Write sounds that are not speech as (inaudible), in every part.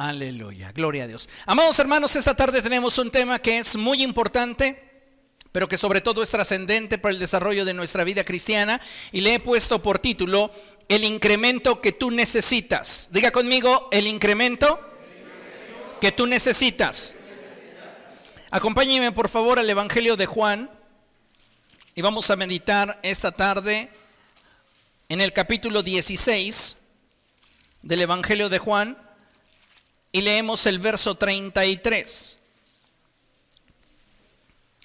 Aleluya, gloria a Dios. Amados hermanos, esta tarde tenemos un tema que es muy importante, pero que sobre todo es trascendente para el desarrollo de nuestra vida cristiana y le he puesto por título El incremento que tú necesitas. Diga conmigo, el incremento que tú necesitas. Acompáñeme por favor al Evangelio de Juan y vamos a meditar esta tarde en el capítulo 16 del Evangelio de Juan y leemos el verso 33.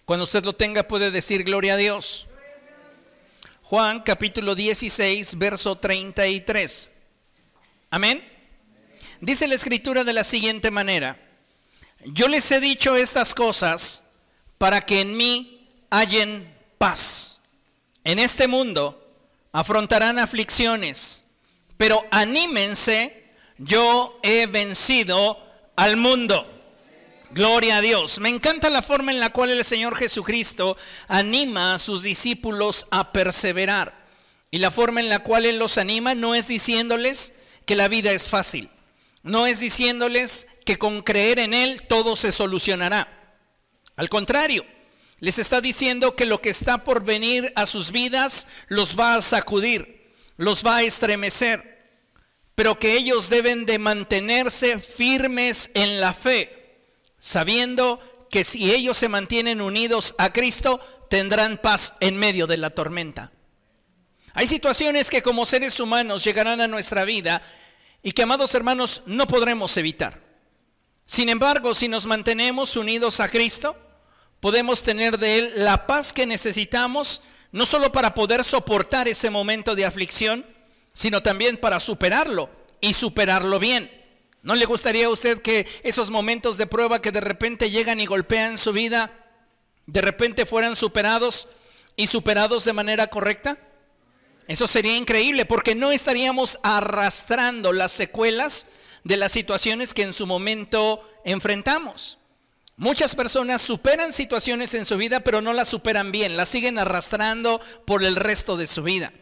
Cuando usted lo tenga puede decir gloria a Dios. Juan capítulo 16, verso 33. Amén. Dice la escritura de la siguiente manera. Yo les he dicho estas cosas para que en mí hallen paz. En este mundo afrontarán aflicciones, pero anímense, yo he vencido al mundo. Gloria a Dios. Me encanta la forma en la cual el Señor Jesucristo anima a sus discípulos a perseverar. Y la forma en la cual Él los anima no es diciéndoles que la vida es fácil. No es diciéndoles que con creer en Él todo se solucionará. Al contrario, les está diciendo que lo que está por venir a sus vidas los va a sacudir, los va a estremecer, pero que ellos deben de mantenerse firmes en la fe sabiendo que si ellos se mantienen unidos a Cristo, tendrán paz en medio de la tormenta. Hay situaciones que como seres humanos llegarán a nuestra vida y que, amados hermanos, no podremos evitar. Sin embargo, si nos mantenemos unidos a Cristo, podemos tener de Él la paz que necesitamos, no solo para poder soportar ese momento de aflicción, sino también para superarlo y superarlo bien. ¿No le gustaría a usted que esos momentos de prueba que de repente llegan y golpean su vida, de repente fueran superados y superados de manera correcta? Eso sería increíble porque no estaríamos arrastrando las secuelas de las situaciones que en su momento enfrentamos. Muchas personas superan situaciones en su vida, pero no las superan bien, las siguen arrastrando por el resto de su vida.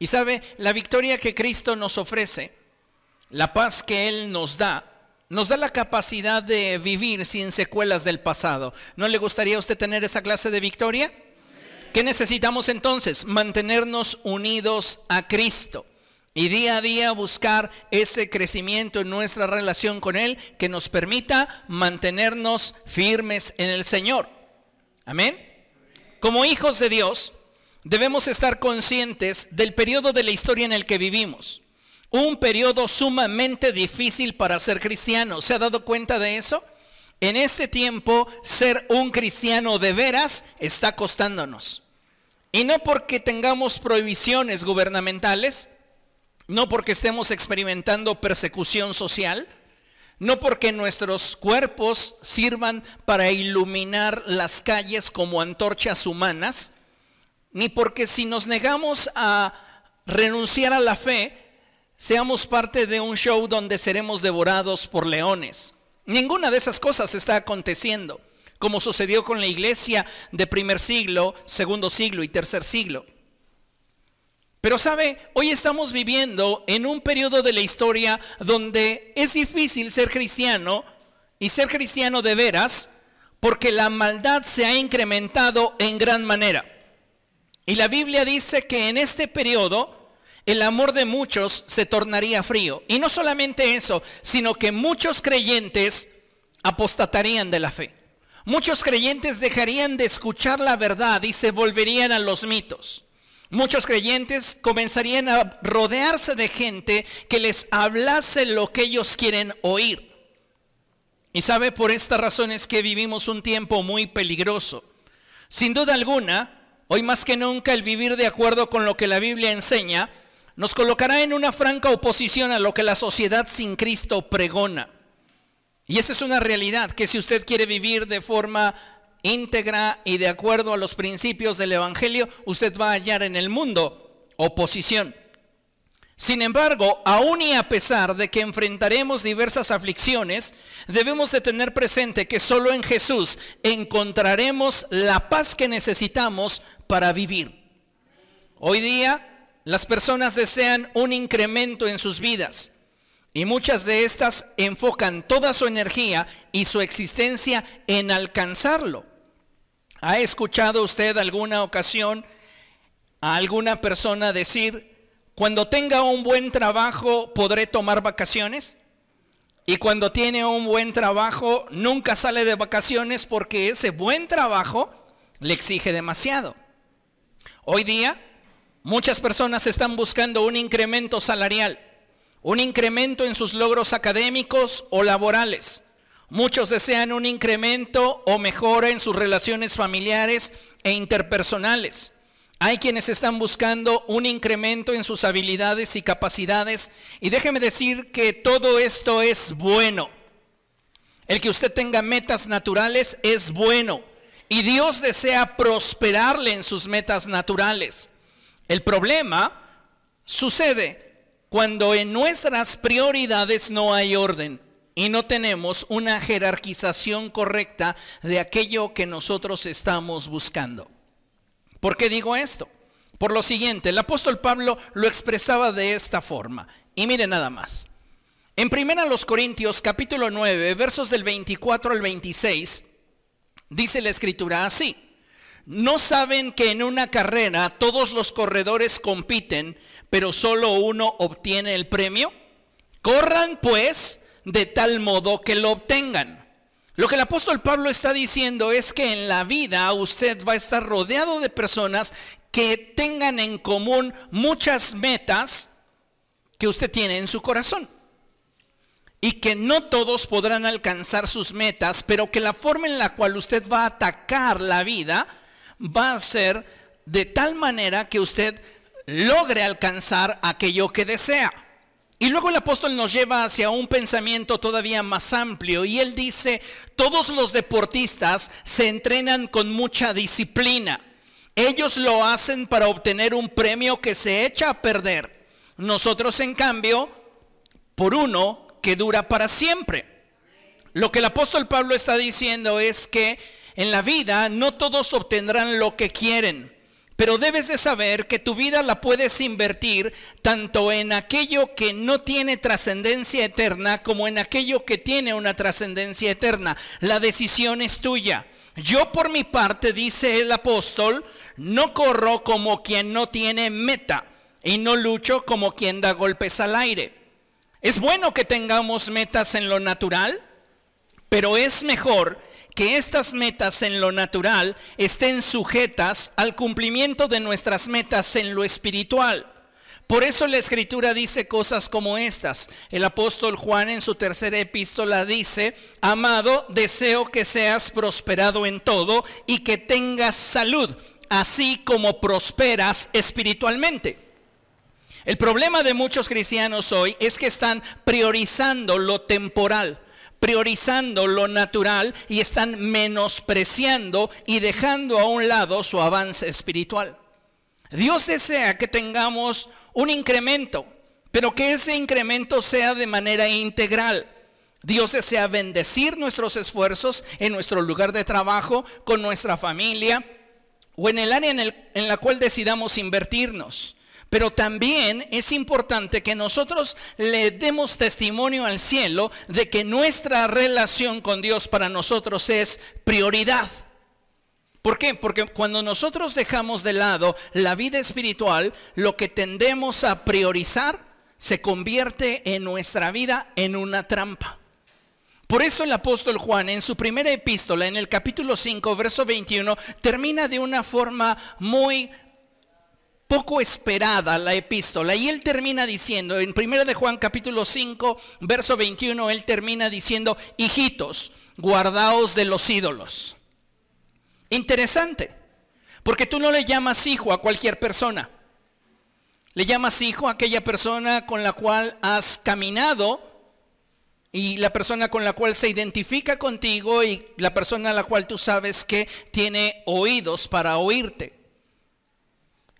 Y sabe, la victoria que Cristo nos ofrece la paz que Él nos da, nos da la capacidad de vivir sin secuelas del pasado. ¿No le gustaría a usted tener esa clase de victoria? ¿Qué necesitamos entonces? Mantenernos unidos a Cristo y día a día buscar ese crecimiento en nuestra relación con Él que nos permita mantenernos firmes en el Señor. Amén. Como hijos de Dios, debemos estar conscientes del periodo de la historia en el que vivimos un periodo sumamente difícil para ser cristiano. ¿Se ha dado cuenta de eso? En este tiempo, ser un cristiano de veras está costándonos. Y no porque tengamos prohibiciones gubernamentales, no porque estemos experimentando persecución social, no porque nuestros cuerpos sirvan para iluminar las calles como antorchas humanas, ni porque si nos negamos a renunciar a la fe, seamos parte de un show donde seremos devorados por leones. Ninguna de esas cosas está aconteciendo, como sucedió con la iglesia de primer siglo, segundo siglo y tercer siglo. Pero sabe, hoy estamos viviendo en un periodo de la historia donde es difícil ser cristiano y ser cristiano de veras porque la maldad se ha incrementado en gran manera. Y la Biblia dice que en este periodo el amor de muchos se tornaría frío. Y no solamente eso, sino que muchos creyentes apostatarían de la fe. Muchos creyentes dejarían de escuchar la verdad y se volverían a los mitos. Muchos creyentes comenzarían a rodearse de gente que les hablase lo que ellos quieren oír. Y sabe, por esta razón es que vivimos un tiempo muy peligroso. Sin duda alguna, hoy más que nunca el vivir de acuerdo con lo que la Biblia enseña nos colocará en una franca oposición a lo que la sociedad sin Cristo pregona. Y esa es una realidad, que si usted quiere vivir de forma íntegra y de acuerdo a los principios del Evangelio, usted va a hallar en el mundo oposición. Sin embargo, aún y a pesar de que enfrentaremos diversas aflicciones, debemos de tener presente que solo en Jesús encontraremos la paz que necesitamos para vivir. Hoy día las personas desean un incremento en sus vidas. Y muchas de estas enfocan toda su energía y su existencia en alcanzarlo. ¿Ha escuchado usted alguna ocasión a alguna persona decir, cuando tenga un buen trabajo podré tomar vacaciones? Y cuando tiene un buen trabajo nunca sale de vacaciones porque ese buen trabajo le exige demasiado. Hoy día muchas personas están buscando un incremento salarial un incremento en sus logros académicos o laborales. Muchos desean un incremento o mejora en sus relaciones familiares e interpersonales. Hay quienes están buscando un incremento en sus habilidades y capacidades. Y déjeme decir que todo esto es bueno. El que usted tenga metas naturales es bueno. Y Dios desea prosperarle en sus metas naturales. El problema sucede cuando en nuestras prioridades no hay orden y no tenemos una jerarquización correcta de aquello que nosotros estamos buscando. ¿Por qué digo esto? Por lo siguiente, el apóstol Pablo lo expresaba de esta forma. Y mire nada más. En 1 los Corintios capítulo 9, versos del 24 al 26, dice la escritura así. ¿No saben que en una carrera todos los corredores compiten, pero solo uno obtiene el premio? Corran pues de tal modo que lo obtengan. Lo que el apóstol Pablo está diciendo es que en la vida usted va a estar rodeado de personas que tengan en común muchas metas que usted tiene en su corazón. Y que no todos podrán alcanzar sus metas, pero que la forma en la cual usted va a atacar la vida va a ser de tal manera que usted logre alcanzar aquello que desea. Y luego el apóstol nos lleva hacia un pensamiento todavía más amplio y él dice, todos los deportistas se entrenan con mucha disciplina. Ellos lo hacen para obtener un premio que se echa a perder. Nosotros, en cambio, por uno que dura para siempre. Lo que el apóstol Pablo está diciendo es que en la vida no todos obtendrán lo que quieren, pero debes de saber que tu vida la puedes invertir tanto en aquello que no tiene trascendencia eterna como en aquello que tiene una trascendencia eterna. La decisión es tuya. Yo por mi parte, dice el apóstol, no corro como quien no tiene meta y no lucho como quien da golpes al aire. Es bueno que tengamos metas en lo natural, pero es mejor que estas metas en lo natural estén sujetas al cumplimiento de nuestras metas en lo espiritual. Por eso la escritura dice cosas como estas. El apóstol Juan en su tercera epístola dice, amado, deseo que seas prosperado en todo y que tengas salud, así como prosperas espiritualmente. El problema de muchos cristianos hoy es que están priorizando lo temporal priorizando lo natural y están menospreciando y dejando a un lado su avance espiritual. Dios desea que tengamos un incremento, pero que ese incremento sea de manera integral. Dios desea bendecir nuestros esfuerzos en nuestro lugar de trabajo, con nuestra familia o en el área en, la cual decidamos invertirnos. Pero también es importante que nosotros le demos testimonio al cielo de que nuestra relación con Dios para nosotros es prioridad. ¿Por qué? Porque cuando nosotros dejamos de lado la vida espiritual, lo que tendemos a priorizar se convierte en nuestra vida en una trampa. Por eso el apóstol Juan en su primera epístola, en el capítulo 5, verso 21, termina de una forma muy poco esperada la epístola. Y él termina diciendo, en 1 de Juan capítulo 5, verso 21, él termina diciendo, hijitos, guardaos de los ídolos. Interesante, porque tú no le llamas hijo a cualquier persona. Le llamas hijo a aquella persona con la cual has caminado y la persona con la cual se identifica contigo y la persona a la cual tú sabes que tiene oídos para oírte.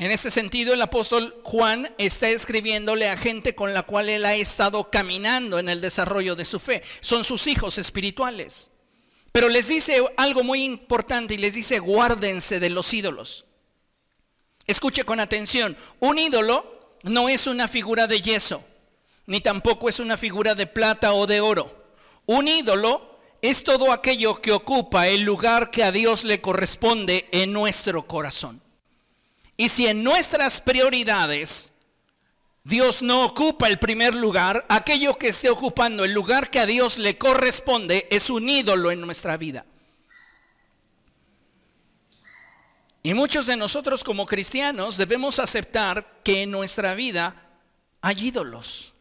En ese sentido, el apóstol Juan está escribiéndole a gente con la cual él ha estado caminando en el desarrollo de su fe. Son sus hijos espirituales. Pero les dice algo muy importante y les dice, guárdense de los ídolos. Escuche con atención, un ídolo no es una figura de yeso, ni tampoco es una figura de plata o de oro. Un ídolo es todo aquello que ocupa el lugar que a Dios le corresponde en nuestro corazón. Y si en nuestras prioridades Dios no ocupa el primer lugar, aquello que esté ocupando el lugar que a Dios le corresponde es un ídolo en nuestra vida. Y muchos de nosotros como cristianos debemos aceptar que en nuestra vida hay ídolos.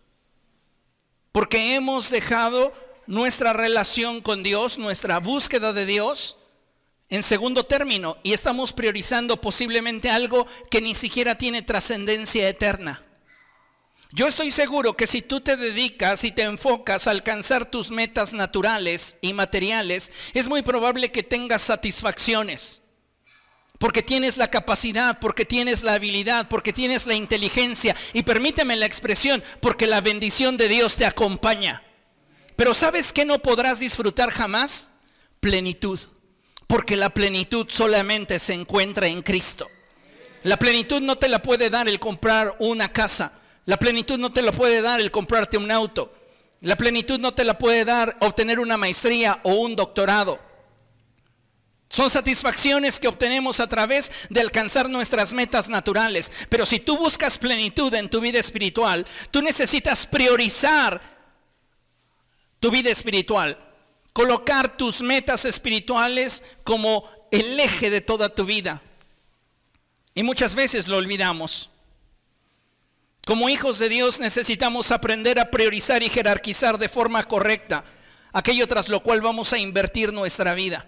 Porque hemos dejado nuestra relación con Dios, nuestra búsqueda de Dios en segundo término y estamos priorizando posiblemente algo que ni siquiera tiene trascendencia eterna. Yo estoy seguro que si tú te dedicas y te enfocas a alcanzar tus metas naturales y materiales, es muy probable que tengas satisfacciones porque tienes la capacidad, porque tienes la habilidad, porque tienes la inteligencia y permíteme la expresión, porque la bendición de Dios te acompaña. Pero ¿sabes qué no podrás disfrutar jamás? Plenitud, porque la plenitud solamente se encuentra en Cristo. La plenitud no te la puede dar el comprar una casa, la plenitud no te la puede dar el comprarte un auto, la plenitud no te la puede dar obtener una maestría o un doctorado. Son satisfacciones que obtenemos a través de alcanzar nuestras metas naturales. Pero si tú buscas plenitud en tu vida espiritual, tú necesitas priorizar tu vida espiritual. Colocar tus metas espirituales como el eje de toda tu vida. Y muchas veces lo olvidamos. Como hijos de Dios necesitamos aprender a priorizar y jerarquizar de forma correcta aquello tras lo cual vamos a invertir nuestra vida.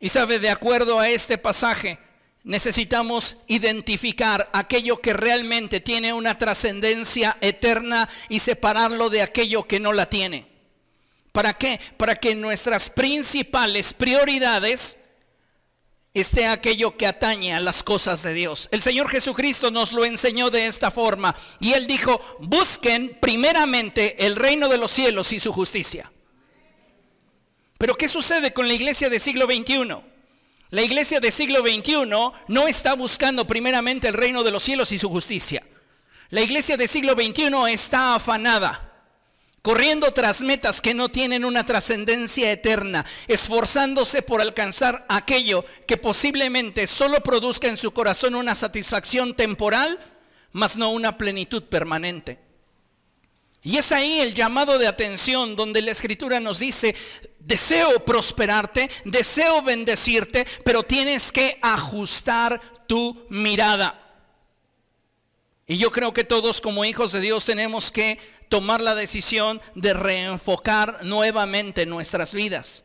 Y sabe, de acuerdo a este pasaje, necesitamos identificar aquello que realmente tiene una trascendencia eterna y separarlo de aquello que no la tiene. ¿Para qué? Para que nuestras principales prioridades esté aquello que atañe a las cosas de Dios. El Señor Jesucristo nos lo enseñó de esta forma y Él dijo, busquen primeramente el reino de los cielos y su justicia. Pero ¿qué sucede con la iglesia del siglo XXI? La iglesia del siglo XXI no está buscando primeramente el reino de los cielos y su justicia. La iglesia del siglo XXI está afanada, corriendo tras metas que no tienen una trascendencia eterna, esforzándose por alcanzar aquello que posiblemente solo produzca en su corazón una satisfacción temporal, mas no una plenitud permanente. Y es ahí el llamado de atención donde la escritura nos dice, deseo prosperarte, deseo bendecirte, pero tienes que ajustar tu mirada. Y yo creo que todos como hijos de Dios tenemos que tomar la decisión de reenfocar nuevamente nuestras vidas.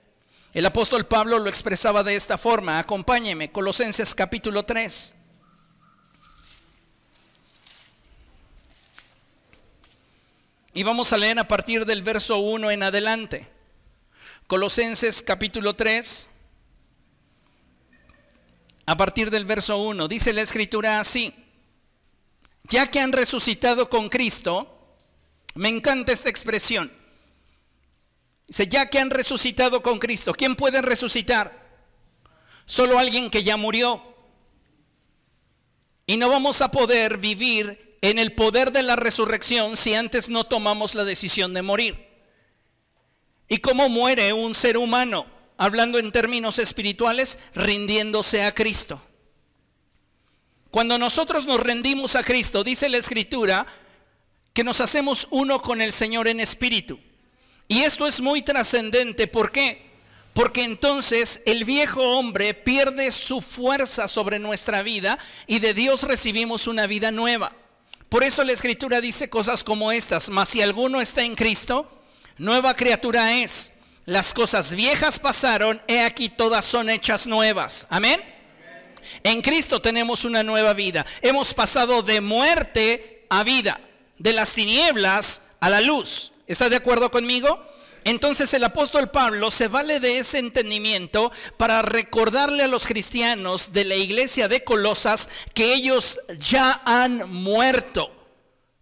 El apóstol Pablo lo expresaba de esta forma. Acompáñeme, Colosenses capítulo 3. Y vamos a leer a partir del verso 1 en adelante. Colosenses capítulo 3, a partir del verso 1, dice la escritura así, ya que han resucitado con Cristo, me encanta esta expresión, dice, ya que han resucitado con Cristo, ¿quién puede resucitar? Solo alguien que ya murió. Y no vamos a poder vivir en el poder de la resurrección si antes no tomamos la decisión de morir. ¿Y cómo muere un ser humano? Hablando en términos espirituales, rindiéndose a Cristo. Cuando nosotros nos rendimos a Cristo, dice la Escritura, que nos hacemos uno con el Señor en espíritu. Y esto es muy trascendente. ¿Por qué? Porque entonces el viejo hombre pierde su fuerza sobre nuestra vida y de Dios recibimos una vida nueva. Por eso la escritura dice cosas como estas, mas si alguno está en Cristo, nueva criatura es. Las cosas viejas pasaron, he aquí todas son hechas nuevas. Amén. En Cristo tenemos una nueva vida. Hemos pasado de muerte a vida, de las tinieblas a la luz. ¿Está de acuerdo conmigo? Entonces el apóstol Pablo se vale de ese entendimiento para recordarle a los cristianos de la iglesia de Colosas que ellos ya han muerto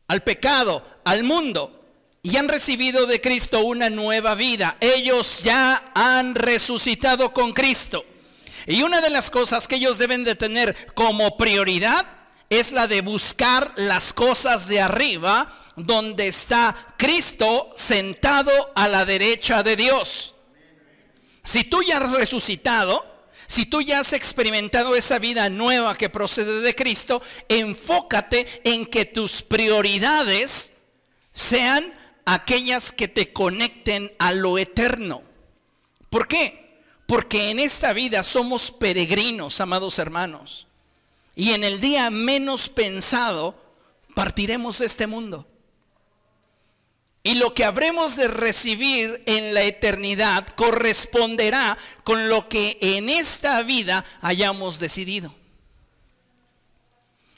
al pecado, al mundo, y han recibido de Cristo una nueva vida. Ellos ya han resucitado con Cristo. Y una de las cosas que ellos deben de tener como prioridad es la de buscar las cosas de arriba, donde está Cristo sentado a la derecha de Dios. Si tú ya has resucitado, si tú ya has experimentado esa vida nueva que procede de Cristo, enfócate en que tus prioridades sean aquellas que te conecten a lo eterno. ¿Por qué? Porque en esta vida somos peregrinos, amados hermanos. Y en el día menos pensado partiremos de este mundo. Y lo que habremos de recibir en la eternidad corresponderá con lo que en esta vida hayamos decidido.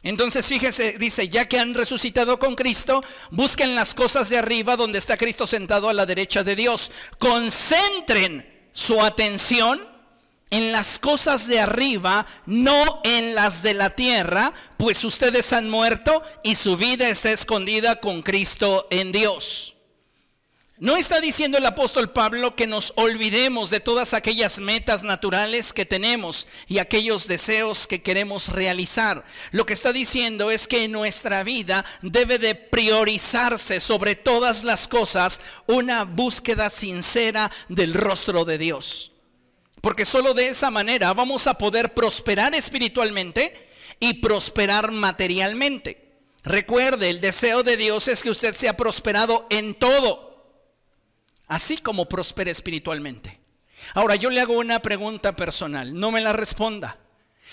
Entonces fíjese, dice, ya que han resucitado con Cristo, busquen las cosas de arriba donde está Cristo sentado a la derecha de Dios. Concentren su atención en las cosas de arriba, no en las de la tierra, pues ustedes han muerto y su vida está escondida con Cristo en Dios. No está diciendo el apóstol Pablo que nos olvidemos de todas aquellas metas naturales que tenemos y aquellos deseos que queremos realizar. Lo que está diciendo es que en nuestra vida debe de priorizarse sobre todas las cosas una búsqueda sincera del rostro de Dios. Porque solo de esa manera vamos a poder prosperar espiritualmente y prosperar materialmente. Recuerde, el deseo de Dios es que usted sea prosperado en todo así como prospere espiritualmente. Ahora yo le hago una pregunta personal, no me la responda.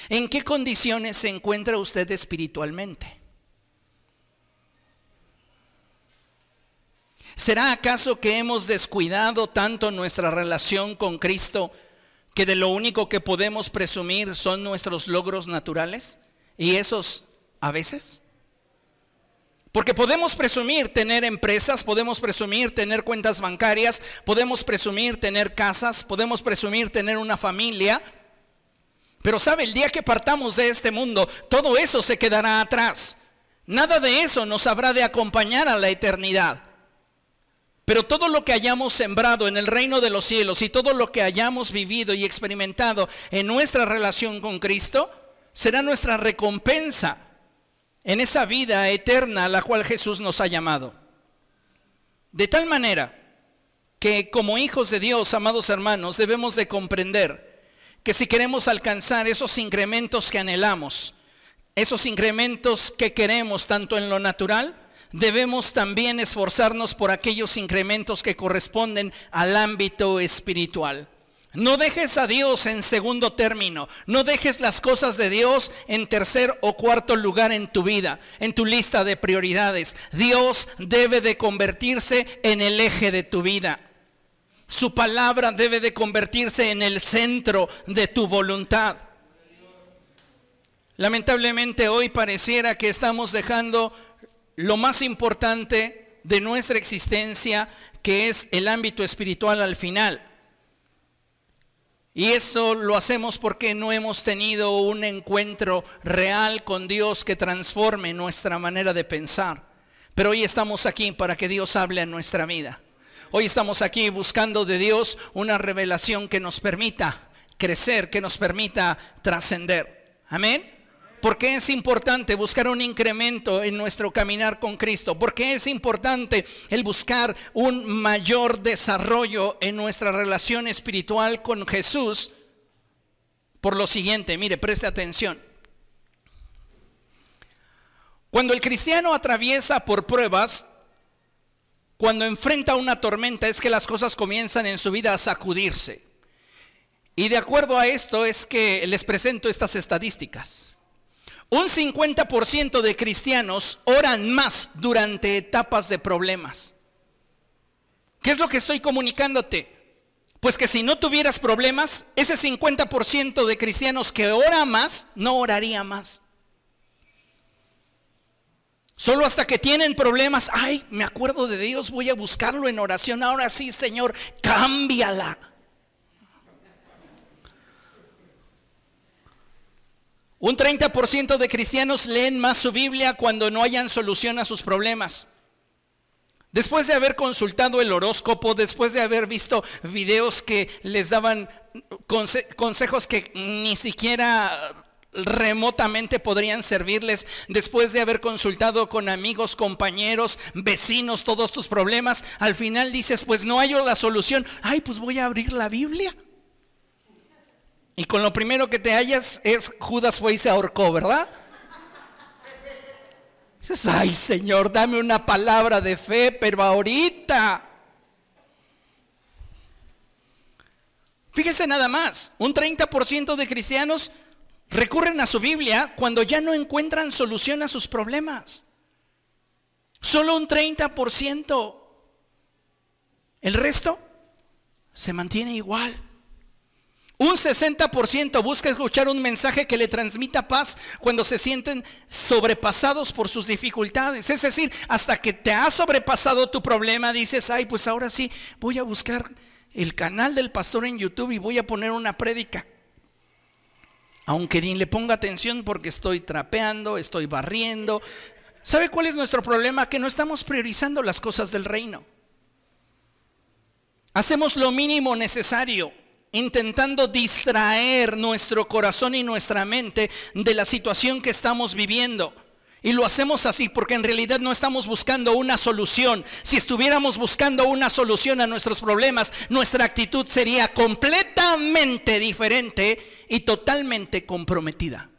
¿En qué condiciones se encuentra usted espiritualmente? ¿Será acaso que hemos descuidado tanto nuestra relación con Cristo que de lo único que podemos presumir son nuestros logros naturales? ¿Y esos a veces? Porque podemos presumir tener empresas, podemos presumir tener cuentas bancarias, podemos presumir tener casas, podemos presumir tener una familia. Pero sabe, el día que partamos de este mundo, todo eso se quedará atrás. Nada de eso nos habrá de acompañar a la eternidad. Pero todo lo que hayamos sembrado en el reino de los cielos y todo lo que hayamos vivido y experimentado en nuestra relación con Cristo será nuestra recompensa en esa vida eterna a la cual Jesús nos ha llamado. De tal manera que como hijos de Dios, amados hermanos, debemos de comprender que si queremos alcanzar esos incrementos que anhelamos, esos incrementos que queremos tanto en lo natural, debemos también esforzarnos por aquellos incrementos que corresponden al ámbito espiritual. No dejes a Dios en segundo término. No dejes las cosas de Dios en tercer o cuarto lugar en tu vida, en tu lista de prioridades. Dios debe de convertirse en el eje de tu vida. Su palabra debe de convertirse en el centro de tu voluntad. Lamentablemente hoy pareciera que estamos dejando lo más importante de nuestra existencia, que es el ámbito espiritual al final. Y eso lo hacemos porque no hemos tenido un encuentro real con Dios que transforme nuestra manera de pensar. Pero hoy estamos aquí para que Dios hable en nuestra vida. Hoy estamos aquí buscando de Dios una revelación que nos permita crecer, que nos permita trascender. Amén. ¿Por qué es importante buscar un incremento en nuestro caminar con Cristo? ¿Por qué es importante el buscar un mayor desarrollo en nuestra relación espiritual con Jesús? Por lo siguiente, mire, preste atención. Cuando el cristiano atraviesa por pruebas, cuando enfrenta una tormenta, es que las cosas comienzan en su vida a sacudirse. Y de acuerdo a esto es que les presento estas estadísticas. Un 50% de cristianos oran más durante etapas de problemas. ¿Qué es lo que estoy comunicándote? Pues que si no tuvieras problemas, ese 50% de cristianos que ora más, no oraría más. Solo hasta que tienen problemas, ay, me acuerdo de Dios, voy a buscarlo en oración. Ahora sí, Señor, cámbiala. Un 30% de cristianos leen más su Biblia cuando no hayan solución a sus problemas. Después de haber consultado el horóscopo, después de haber visto videos que les daban consejos que ni siquiera remotamente podrían servirles después de haber consultado con amigos, compañeros, vecinos, todos tus problemas. Al final dices, pues no hay la solución. Ay, pues voy a abrir la Biblia. Y con lo primero que te hallas es Judas fue y se ahorcó, ¿verdad? Dices, ay Señor, dame una palabra de fe, pero ahorita. Fíjese nada más, un 30% de cristianos recurren a su Biblia cuando ya no encuentran solución a sus problemas. Solo un 30%. El resto se mantiene igual. Un 60% busca escuchar un mensaje que le transmita paz cuando se sienten sobrepasados por sus dificultades. Es decir, hasta que te ha sobrepasado tu problema, dices, ay, pues ahora sí, voy a buscar el canal del pastor en YouTube y voy a poner una prédica. Aunque ni le ponga atención porque estoy trapeando, estoy barriendo. ¿Sabe cuál es nuestro problema? Que no estamos priorizando las cosas del reino. Hacemos lo mínimo necesario intentando distraer nuestro corazón y nuestra mente de la situación que estamos viviendo. Y lo hacemos así porque en realidad no estamos buscando una solución. Si estuviéramos buscando una solución a nuestros problemas, nuestra actitud sería completamente diferente y totalmente comprometida.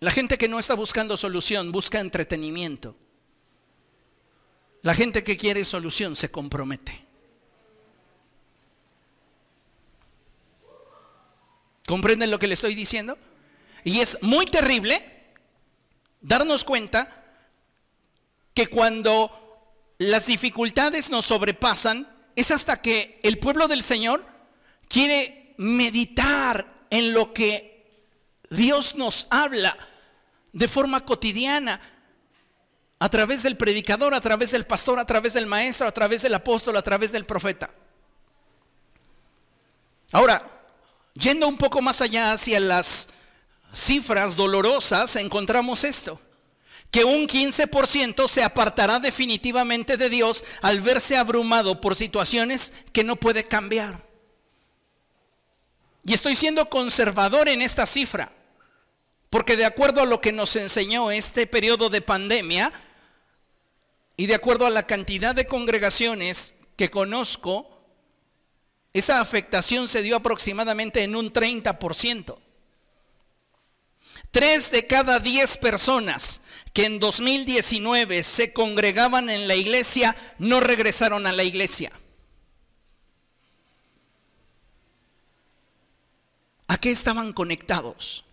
La gente que no está buscando solución busca entretenimiento. La gente que quiere solución se compromete. ¿Comprenden lo que le estoy diciendo? Y es muy terrible darnos cuenta que cuando las dificultades nos sobrepasan, es hasta que el pueblo del Señor quiere meditar en lo que Dios nos habla de forma cotidiana, a través del predicador, a través del pastor, a través del maestro, a través del apóstol, a través del profeta. Ahora, Yendo un poco más allá hacia las cifras dolorosas, encontramos esto, que un 15% se apartará definitivamente de Dios al verse abrumado por situaciones que no puede cambiar. Y estoy siendo conservador en esta cifra, porque de acuerdo a lo que nos enseñó este periodo de pandemia, y de acuerdo a la cantidad de congregaciones que conozco, esa afectación se dio aproximadamente en un 30%. Tres de cada diez personas que en 2019 se congregaban en la iglesia no regresaron a la iglesia. ¿A qué estaban conectados?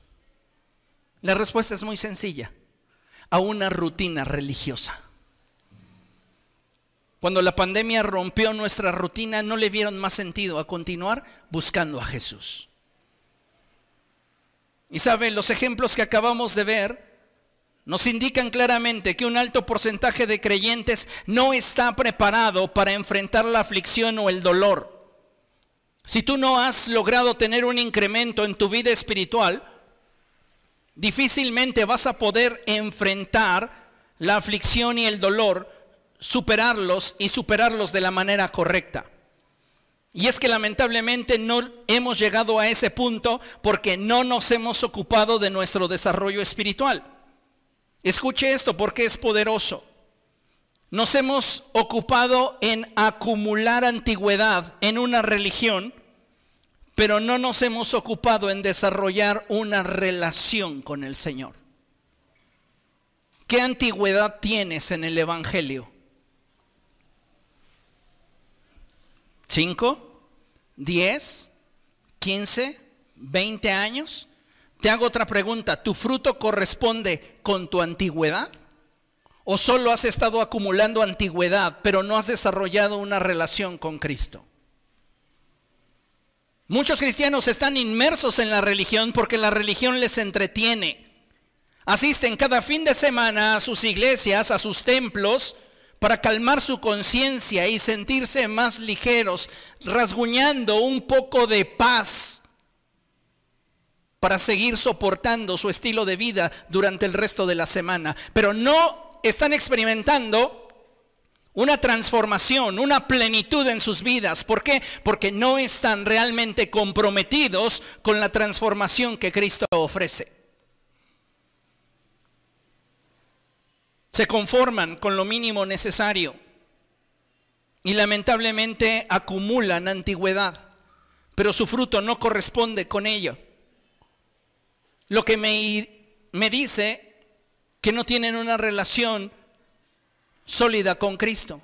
La respuesta es muy sencilla, a una rutina religiosa. Cuando la pandemia rompió nuestra rutina, no le vieron más sentido a continuar buscando a Jesús. Y saben, los ejemplos que acabamos de ver nos indican claramente que un alto porcentaje de creyentes no está preparado para enfrentar la aflicción o el dolor. Si tú no has logrado tener un incremento en tu vida espiritual, difícilmente vas a poder enfrentar la aflicción y el dolor superarlos y superarlos de la manera correcta. Y es que lamentablemente no hemos llegado a ese punto porque no nos hemos ocupado de nuestro desarrollo espiritual. Escuche esto porque es poderoso. Nos hemos ocupado en acumular antigüedad en una religión, pero no nos hemos ocupado en desarrollar una relación con el Señor. ¿Qué antigüedad tienes en el Evangelio? 5, 10, 15, 20 años. Te hago otra pregunta, ¿tu fruto corresponde con tu antigüedad? ¿O solo has estado acumulando antigüedad, pero no has desarrollado una relación con Cristo? Muchos cristianos están inmersos en la religión porque la religión les entretiene. Asisten cada fin de semana a sus iglesias, a sus templos, para calmar su conciencia y sentirse más ligeros, rasguñando un poco de paz para seguir soportando su estilo de vida durante el resto de la semana. Pero no están experimentando una transformación, una plenitud en sus vidas. ¿Por qué? Porque no están realmente comprometidos con la transformación que Cristo ofrece. Se conforman con lo mínimo necesario y lamentablemente acumulan antigüedad, pero su fruto no corresponde con ello. Lo que me, me dice que no tienen una relación sólida con Cristo.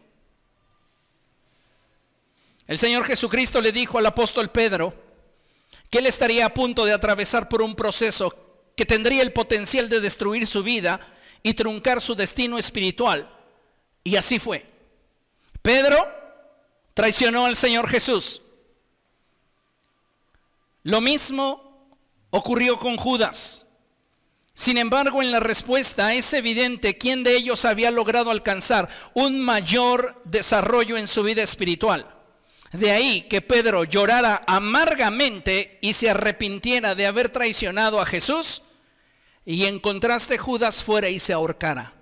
El Señor Jesucristo le dijo al apóstol Pedro que él estaría a punto de atravesar por un proceso que tendría el potencial de destruir su vida y truncar su destino espiritual. Y así fue. Pedro traicionó al Señor Jesús. Lo mismo ocurrió con Judas. Sin embargo, en la respuesta es evidente quién de ellos había logrado alcanzar un mayor desarrollo en su vida espiritual. De ahí que Pedro llorara amargamente y se arrepintiera de haber traicionado a Jesús y en contraste Judas fuera y se ahorcara.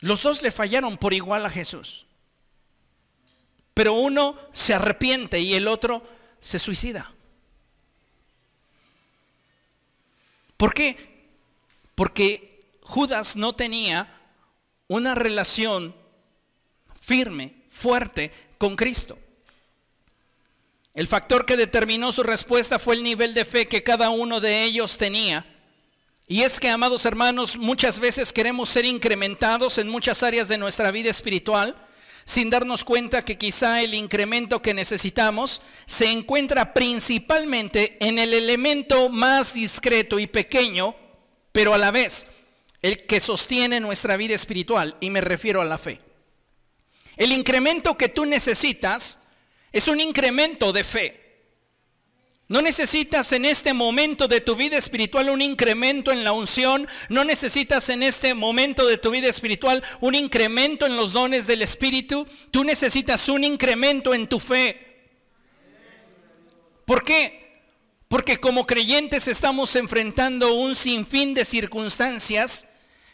Los dos le fallaron por igual a Jesús. Pero uno se arrepiente y el otro se suicida. ¿Por qué? Porque Judas no tenía una relación firme, fuerte con Cristo. El factor que determinó su respuesta fue el nivel de fe que cada uno de ellos tenía. Y es que, amados hermanos, muchas veces queremos ser incrementados en muchas áreas de nuestra vida espiritual sin darnos cuenta que quizá el incremento que necesitamos se encuentra principalmente en el elemento más discreto y pequeño, pero a la vez el que sostiene nuestra vida espiritual, y me refiero a la fe. El incremento que tú necesitas es un incremento de fe. No necesitas en este momento de tu vida espiritual un incremento en la unción. No necesitas en este momento de tu vida espiritual un incremento en los dones del Espíritu. Tú necesitas un incremento en tu fe. ¿Por qué? Porque como creyentes estamos enfrentando un sinfín de circunstancias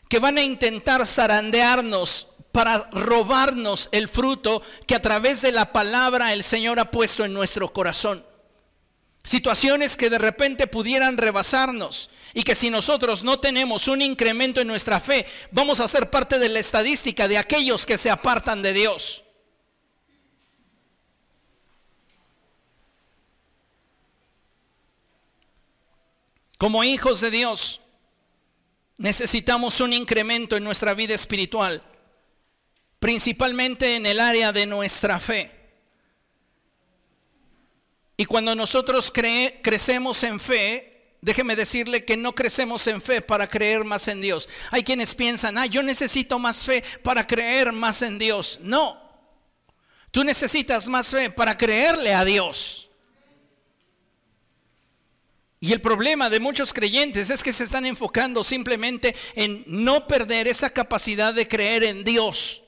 que van a intentar zarandearnos para robarnos el fruto que a través de la palabra el Señor ha puesto en nuestro corazón. Situaciones que de repente pudieran rebasarnos y que si nosotros no tenemos un incremento en nuestra fe, vamos a ser parte de la estadística de aquellos que se apartan de Dios. Como hijos de Dios, necesitamos un incremento en nuestra vida espiritual, principalmente en el área de nuestra fe. Y cuando nosotros crecemos en fe, déjeme decirle que no crecemos en fe para creer más en Dios. Hay quienes piensan, ah, yo necesito más fe para creer más en Dios. No, tú necesitas más fe para creerle a Dios. Y el problema de muchos creyentes es que se están enfocando simplemente en no perder esa capacidad de creer en Dios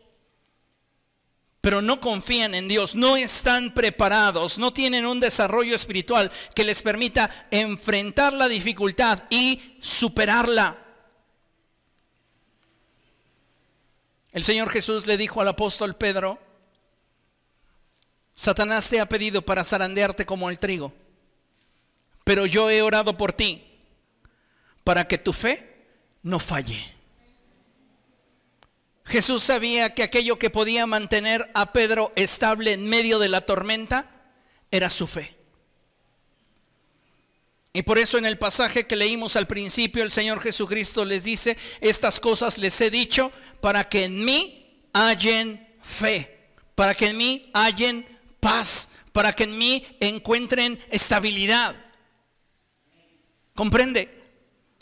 pero no confían en Dios, no están preparados, no tienen un desarrollo espiritual que les permita enfrentar la dificultad y superarla. El Señor Jesús le dijo al apóstol Pedro, Satanás te ha pedido para zarandearte como el trigo, pero yo he orado por ti para que tu fe no falle. Jesús sabía que aquello que podía mantener a Pedro estable en medio de la tormenta era su fe. Y por eso en el pasaje que leímos al principio, el Señor Jesucristo les dice, estas cosas les he dicho para que en mí hallen fe, para que en mí hallen paz, para que en mí encuentren estabilidad. ¿Comprende?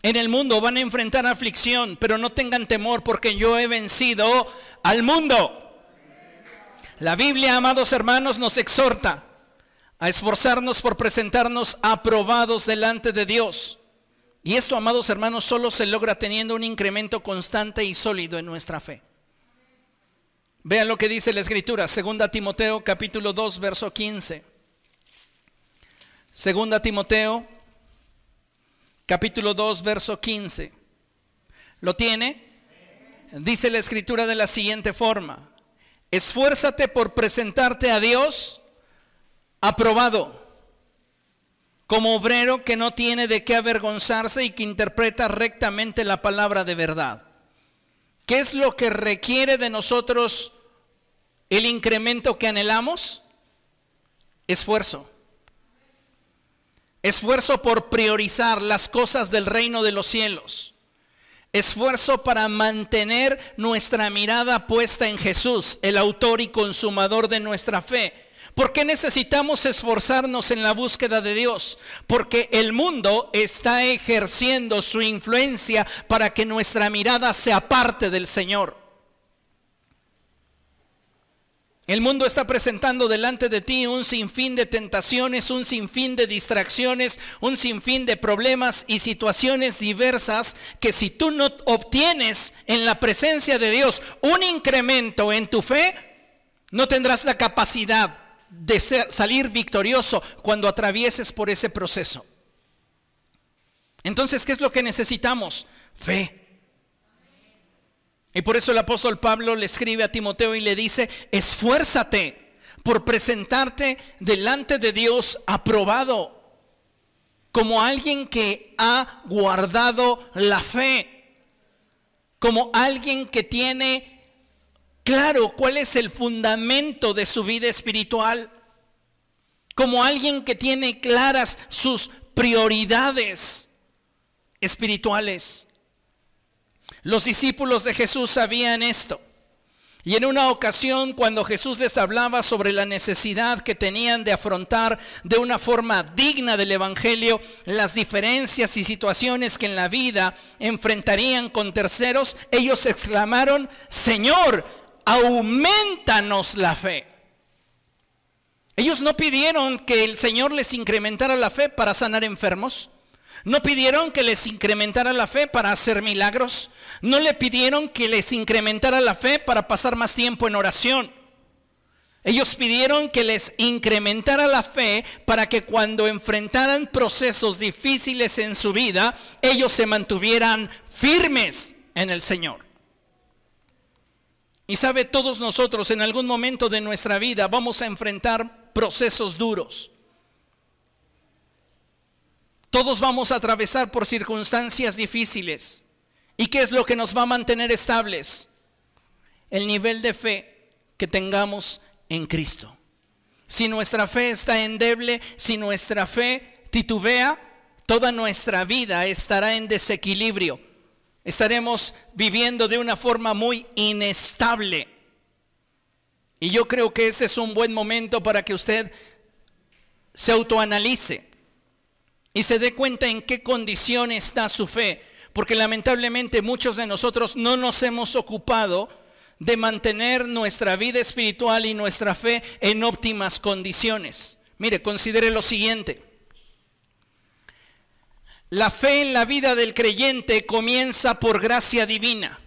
En el mundo van a enfrentar aflicción, pero no tengan temor porque yo he vencido al mundo. La Biblia, amados hermanos, nos exhorta a esforzarnos por presentarnos aprobados delante de Dios. Y esto, amados hermanos, solo se logra teniendo un incremento constante y sólido en nuestra fe. Vean lo que dice la escritura, segunda Timoteo capítulo 2, verso 15. Segunda Timoteo capítulo 2, verso 15. ¿Lo tiene? dice la escritura de la siguiente forma. Esfuérzate por presentarte a Dios aprobado, como obrero que no tiene de qué avergonzarse y que interpreta rectamente la palabra de verdad. ¿Qué es lo que requiere de nosotros el incremento que anhelamos? Esfuerzo. Esfuerzo por priorizar las cosas del reino de los cielos. Esfuerzo para mantener nuestra mirada puesta en Jesús, el autor y consumador de nuestra fe. ¿Por qué necesitamos esforzarnos en la búsqueda de Dios? Porque el mundo está ejerciendo su influencia para que nuestra mirada sea parte del Señor. El mundo está presentando delante de ti un sinfín de tentaciones, un sinfín de distracciones, un sinfín de problemas y situaciones diversas que si tú no obtienes en la presencia de Dios un incremento en tu fe, no tendrás la capacidad de salir victorioso cuando atravieses por ese proceso. Entonces, ¿qué es lo que necesitamos? Fe. Y por eso el apóstol Pablo le escribe a Timoteo y le dice, esfuérzate por presentarte delante de Dios aprobado, como alguien que ha guardado la fe, como alguien que tiene claro cuál es el fundamento de su vida espiritual, como alguien que tiene claras sus prioridades espirituales. Los discípulos de Jesús sabían esto. Y en una ocasión, cuando Jesús les hablaba sobre la necesidad que tenían de afrontar de una forma digna del Evangelio las diferencias y situaciones que en la vida enfrentarían con terceros, ellos exclamaron, Señor, aumentanos la fe. Ellos no pidieron que el Señor les incrementara la fe para sanar enfermos. No pidieron que les incrementara la fe para hacer milagros. No le pidieron que les incrementara la fe para pasar más tiempo en oración. Ellos pidieron que les incrementara la fe para que cuando enfrentaran procesos difíciles en su vida, ellos se mantuvieran firmes en el Señor. Y sabe, todos nosotros en algún momento de nuestra vida vamos a enfrentar procesos duros. Todos vamos a atravesar por circunstancias difíciles. ¿Y qué es lo que nos va a mantener estables? El nivel de fe que tengamos en Cristo. Si nuestra fe está endeble, si nuestra fe titubea, toda nuestra vida estará en desequilibrio estaremos viviendo de una forma muy inestable. Y yo creo que ese es un buen momento para que usted se autoanalice y se dé cuenta en qué condición está su fe, porque lamentablemente muchos de nosotros no nos hemos ocupado de mantener nuestra vida espiritual y nuestra fe en óptimas condiciones. Mire, considere lo siguiente. La fe en la vida del creyente comienza por gracia divina.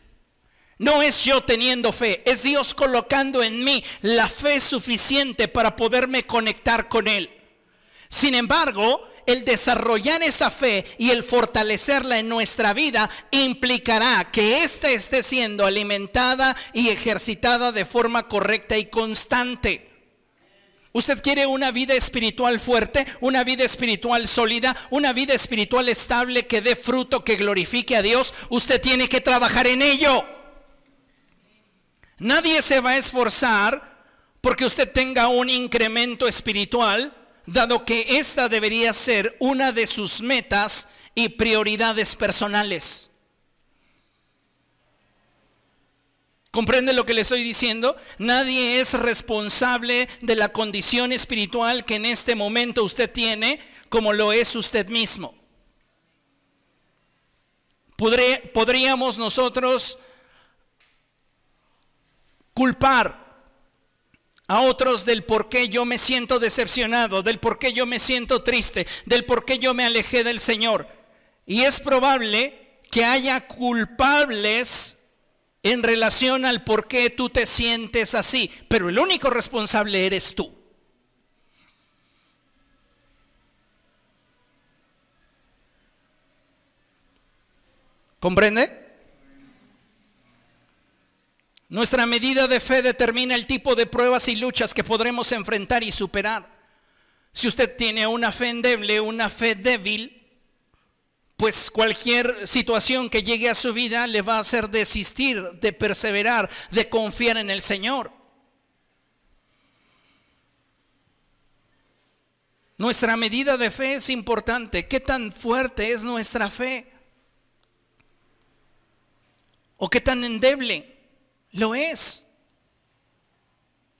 No es yo teniendo fe, es Dios colocando en mí la fe suficiente para poderme conectar con Él. Sin embargo, el desarrollar esa fe y el fortalecerla en nuestra vida implicará que ésta esté siendo alimentada y ejercitada de forma correcta y constante. Usted quiere una vida espiritual fuerte, una vida espiritual sólida, una vida espiritual estable que dé fruto, que glorifique a Dios. Usted tiene que trabajar en ello. Nadie se va a esforzar porque usted tenga un incremento espiritual, dado que esta debería ser una de sus metas y prioridades personales. ¿Comprende lo que le estoy diciendo? Nadie es responsable de la condición espiritual que en este momento usted tiene como lo es usted mismo. podríamos nosotros culpar a otros del por qué yo me siento decepcionado, del por qué yo me siento triste, del por qué yo me alejé del Señor. Y es probable que haya culpables en relación al por qué tú te sientes así, pero el único responsable eres tú. ¿Comprende? Nuestra medida de fe determina el tipo de pruebas y luchas que podremos enfrentar y superar. Si usted tiene una fe endeble, una fe débil, pues cualquier situación que llegue a su vida le va a hacer desistir, de perseverar, de confiar en el Señor. Nuestra medida de fe es importante. ¿Qué tan fuerte es nuestra fe? ¿O qué tan endeble? Lo es.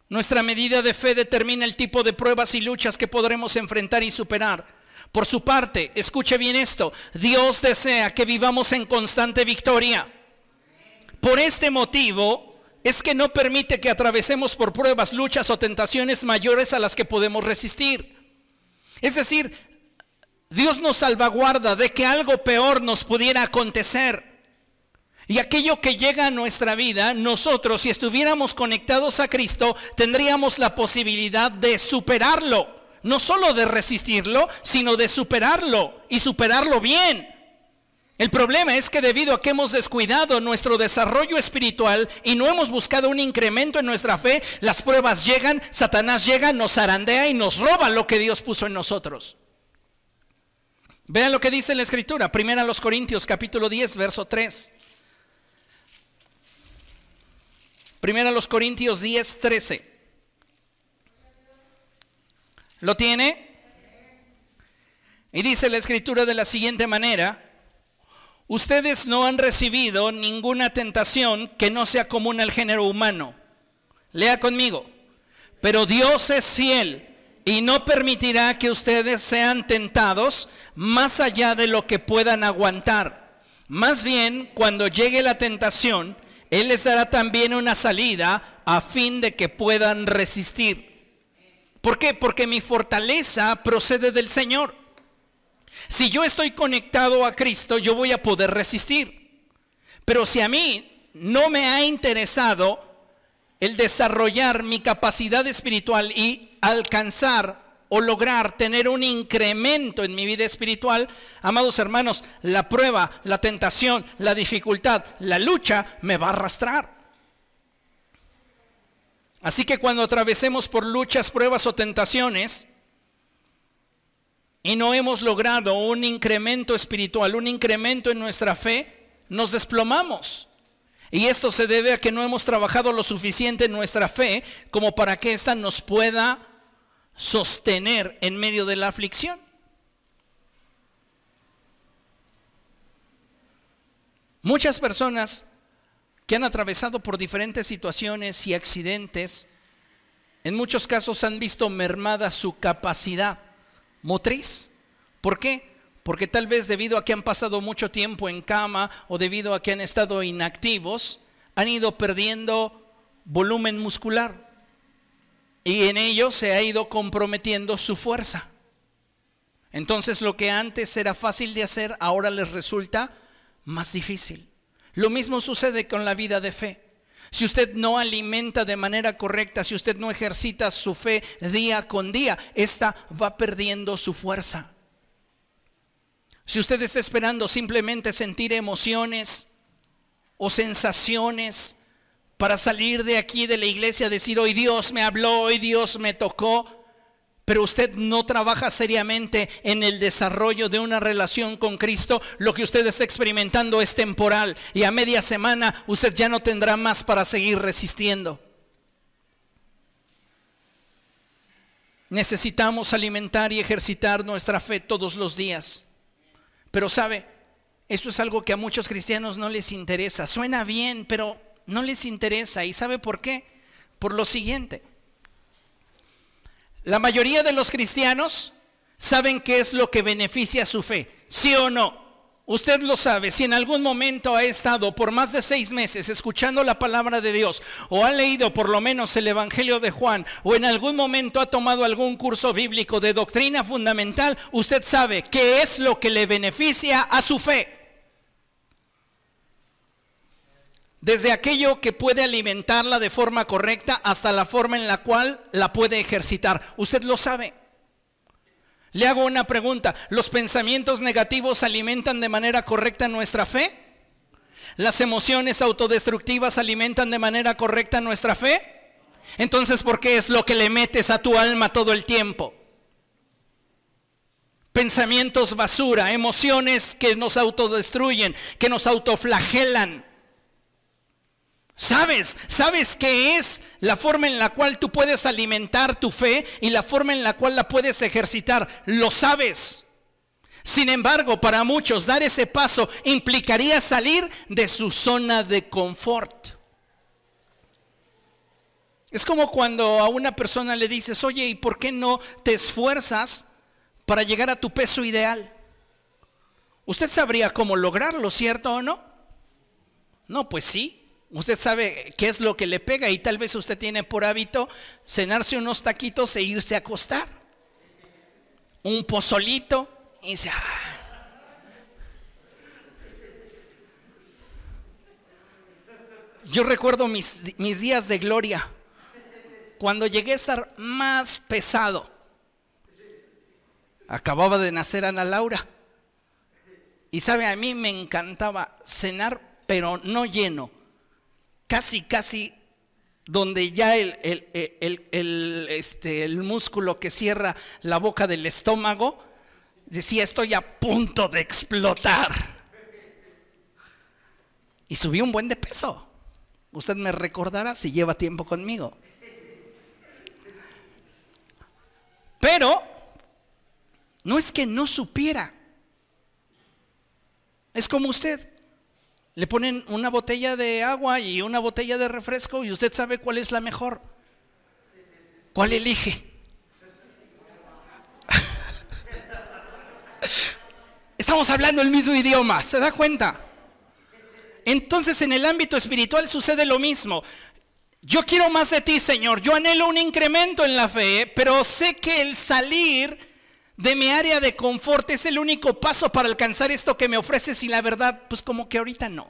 Nuestra medida de fe determina el tipo de pruebas y luchas que podremos enfrentar y superar. Por su parte, escuche bien esto, Dios desea que vivamos en constante victoria. Por este motivo es que no permite que atravesemos por pruebas, luchas o tentaciones mayores a las que podemos resistir. Es decir, Dios nos salvaguarda de que algo peor nos pudiera acontecer. Y aquello que llega a nuestra vida, nosotros si estuviéramos conectados a Cristo, tendríamos la posibilidad de superarlo. No solo de resistirlo, sino de superarlo y superarlo bien. El problema es que debido a que hemos descuidado nuestro desarrollo espiritual y no hemos buscado un incremento en nuestra fe, las pruebas llegan, Satanás llega, nos zarandea y nos roba lo que Dios puso en nosotros. Vean lo que dice la escritura, primera los Corintios capítulo 10, verso 3. Primera los Corintios 10, 13. ¿Lo tiene? Y dice la escritura de la siguiente manera, Ustedes no han recibido ninguna tentación que no sea común al género humano. Lea conmigo. Pero Dios es fiel y no permitirá que ustedes sean tentados más allá de lo que puedan aguantar. Más bien, cuando llegue la tentación, Él les dará también una salida a fin de que puedan resistir. ¿Por qué? Porque mi fortaleza procede del Señor. Si yo estoy conectado a Cristo, yo voy a poder resistir. Pero si a mí no me ha interesado el desarrollar mi capacidad espiritual y alcanzar o lograr tener un incremento en mi vida espiritual, amados hermanos, la prueba, la tentación, la dificultad, la lucha me va a arrastrar. Así que cuando atravesemos por luchas, pruebas o tentaciones, y no hemos logrado un incremento espiritual, un incremento en nuestra fe, nos desplomamos. Y esto se debe a que no hemos trabajado lo suficiente en nuestra fe como para que ésta nos pueda sostener en medio de la aflicción. Muchas personas que han atravesado por diferentes situaciones y accidentes, en muchos casos han visto mermada su capacidad motriz. ¿Por qué? Porque tal vez debido a que han pasado mucho tiempo en cama o debido a que han estado inactivos, han ido perdiendo volumen muscular y en ello se ha ido comprometiendo su fuerza. Entonces lo que antes era fácil de hacer ahora les resulta más difícil. Lo mismo sucede con la vida de fe. Si usted no alimenta de manera correcta, si usted no ejercita su fe día con día, esta va perdiendo su fuerza. Si usted está esperando simplemente sentir emociones o sensaciones para salir de aquí de la iglesia, decir, hoy Dios me habló, hoy Dios me tocó, pero usted no trabaja seriamente en el desarrollo de una relación con Cristo, lo que usted está experimentando es temporal y a media semana usted ya no tendrá más para seguir resistiendo. Necesitamos alimentar y ejercitar nuestra fe todos los días. Pero sabe, esto es algo que a muchos cristianos no les interesa. Suena bien, pero no les interesa. ¿Y sabe por qué? Por lo siguiente. La mayoría de los cristianos saben qué es lo que beneficia su fe, sí o no. Usted lo sabe, si en algún momento ha estado por más de seis meses escuchando la palabra de Dios o ha leído por lo menos el Evangelio de Juan o en algún momento ha tomado algún curso bíblico de doctrina fundamental, usted sabe qué es lo que le beneficia a su fe. Desde aquello que puede alimentarla de forma correcta hasta la forma en la cual la puede ejercitar. Usted lo sabe. Le hago una pregunta. ¿Los pensamientos negativos alimentan de manera correcta nuestra fe? ¿Las emociones autodestructivas alimentan de manera correcta nuestra fe? Entonces, ¿por qué es lo que le metes a tu alma todo el tiempo? Pensamientos basura, emociones que nos autodestruyen, que nos autoflagelan. ¿Sabes? ¿Sabes qué es la forma en la cual tú puedes alimentar tu fe y la forma en la cual la puedes ejercitar? Lo sabes. Sin embargo, para muchos dar ese paso implicaría salir de su zona de confort. Es como cuando a una persona le dices, oye, ¿y por qué no te esfuerzas para llegar a tu peso ideal? Usted sabría cómo lograrlo, ¿cierto o no? No, pues sí. Usted sabe qué es lo que le pega y tal vez usted tiene por hábito cenarse unos taquitos e irse a acostar. Un pozolito y dice, ah". Yo recuerdo mis, mis días de gloria, cuando llegué a estar más pesado. Acababa de nacer Ana Laura. Y sabe, a mí me encantaba cenar, pero no lleno casi, casi donde ya el, el, este, el músculo que cierra la boca del estómago, decía, estoy a punto de explotar. Y subí un buen de peso. Usted me recordará si lleva tiempo conmigo. Pero no es que no supiera. Es como usted. Le ponen una botella de agua y una botella de refresco y usted sabe cuál es la mejor. ¿Cuál elige? (laughs) Estamos hablando el mismo idioma, ¿se da cuenta? Entonces en el ámbito espiritual sucede lo mismo. Yo quiero más de ti, Señor. Yo anhelo un incremento en la fe, pero sé que el salir de mi área de confort es el único paso para alcanzar esto que me ofreces y la verdad, pues como que ahorita no.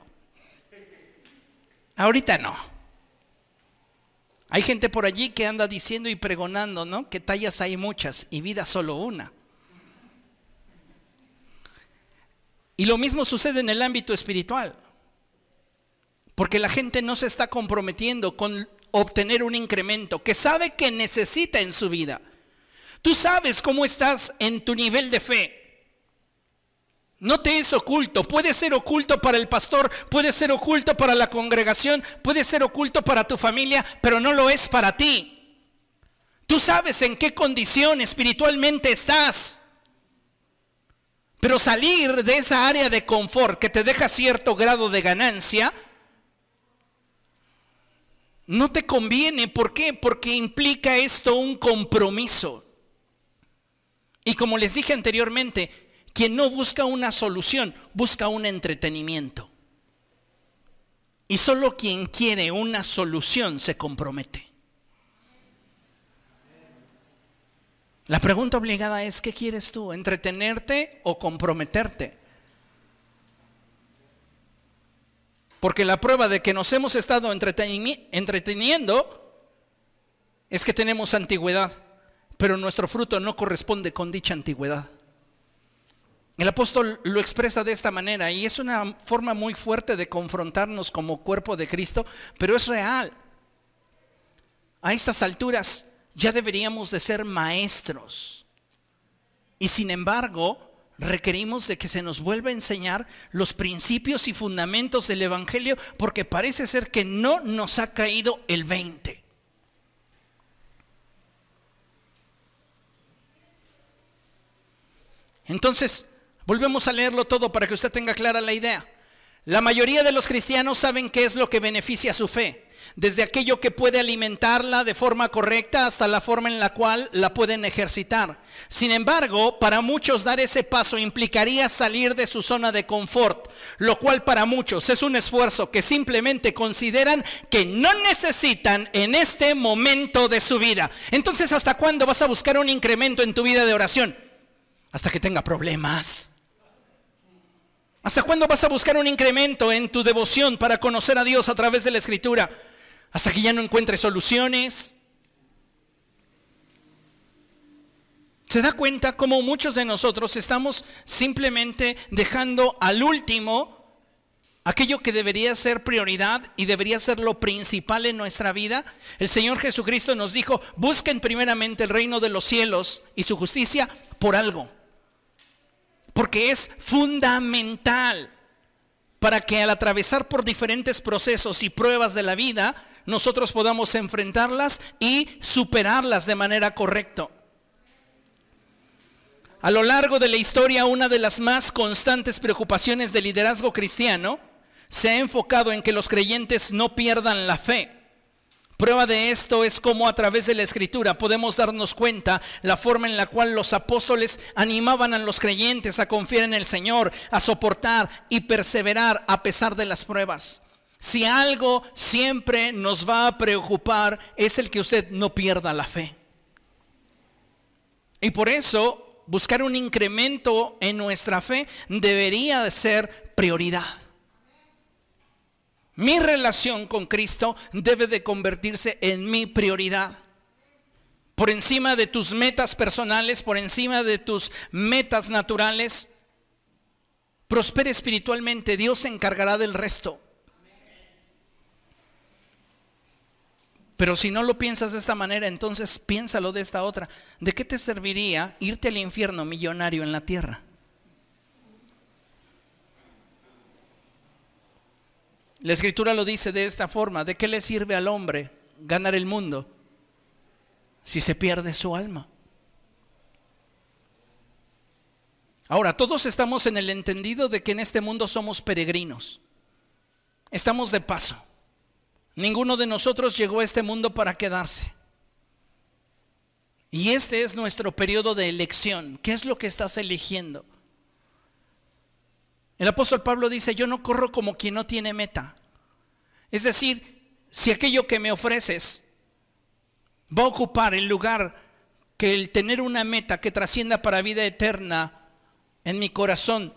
Ahorita no. Hay gente por allí que anda diciendo y pregonando, ¿no? Que tallas hay muchas y vida solo una. Y lo mismo sucede en el ámbito espiritual. Porque la gente no se está comprometiendo con obtener un incremento que sabe que necesita en su vida. Tú sabes cómo estás en tu nivel de fe. No te es oculto. Puede ser oculto para el pastor, puede ser oculto para la congregación, puede ser oculto para tu familia, pero no lo es para ti. Tú sabes en qué condición espiritualmente estás. Pero salir de esa área de confort que te deja cierto grado de ganancia, no te conviene. ¿Por qué? Porque implica esto un compromiso. Y como les dije anteriormente, quien no busca una solución, busca un entretenimiento. Y solo quien quiere una solución se compromete. La pregunta obligada es, ¿qué quieres tú? ¿Entretenerte o comprometerte? Porque la prueba de que nos hemos estado entreteniendo es que tenemos antigüedad pero nuestro fruto no corresponde con dicha antigüedad. El apóstol lo expresa de esta manera y es una forma muy fuerte de confrontarnos como cuerpo de Cristo, pero es real. A estas alturas ya deberíamos de ser maestros. Y sin embargo, requerimos de que se nos vuelva a enseñar los principios y fundamentos del Evangelio porque parece ser que no nos ha caído el 20. Entonces, volvemos a leerlo todo para que usted tenga clara la idea. La mayoría de los cristianos saben qué es lo que beneficia su fe, desde aquello que puede alimentarla de forma correcta hasta la forma en la cual la pueden ejercitar. Sin embargo, para muchos dar ese paso implicaría salir de su zona de confort, lo cual para muchos es un esfuerzo que simplemente consideran que no necesitan en este momento de su vida. Entonces, ¿hasta cuándo vas a buscar un incremento en tu vida de oración? Hasta que tenga problemas. ¿Hasta cuándo vas a buscar un incremento en tu devoción para conocer a Dios a través de la escritura? Hasta que ya no encuentres soluciones. ¿Se da cuenta cómo muchos de nosotros estamos simplemente dejando al último aquello que debería ser prioridad y debería ser lo principal en nuestra vida. El Señor Jesucristo nos dijo, busquen primeramente el reino de los cielos y su justicia por algo. Porque es fundamental para que al atravesar por diferentes procesos y pruebas de la vida, nosotros podamos enfrentarlas y superarlas de manera correcta. A lo largo de la historia, una de las más constantes preocupaciones del liderazgo cristiano se ha enfocado en que los creyentes no pierdan la fe. Prueba de esto es cómo a través de la escritura podemos darnos cuenta la forma en la cual los apóstoles animaban a los creyentes a confiar en el Señor, a soportar y perseverar a pesar de las pruebas. Si algo siempre nos va a preocupar es el que usted no pierda la fe. Y por eso buscar un incremento en nuestra fe debería de ser prioridad. Mi relación con Cristo debe de convertirse en mi prioridad. Por encima de tus metas personales, por encima de tus metas naturales, prospere espiritualmente, Dios se encargará del resto. Pero si no lo piensas de esta manera, entonces piénsalo de esta otra. ¿De qué te serviría irte al infierno millonario en la tierra? La escritura lo dice de esta forma, ¿de qué le sirve al hombre ganar el mundo si se pierde su alma? Ahora, todos estamos en el entendido de que en este mundo somos peregrinos. Estamos de paso. Ninguno de nosotros llegó a este mundo para quedarse. Y este es nuestro periodo de elección. ¿Qué es lo que estás eligiendo? El apóstol Pablo dice, yo no corro como quien no tiene meta. Es decir, si aquello que me ofreces va a ocupar el lugar que el tener una meta que trascienda para vida eterna en mi corazón,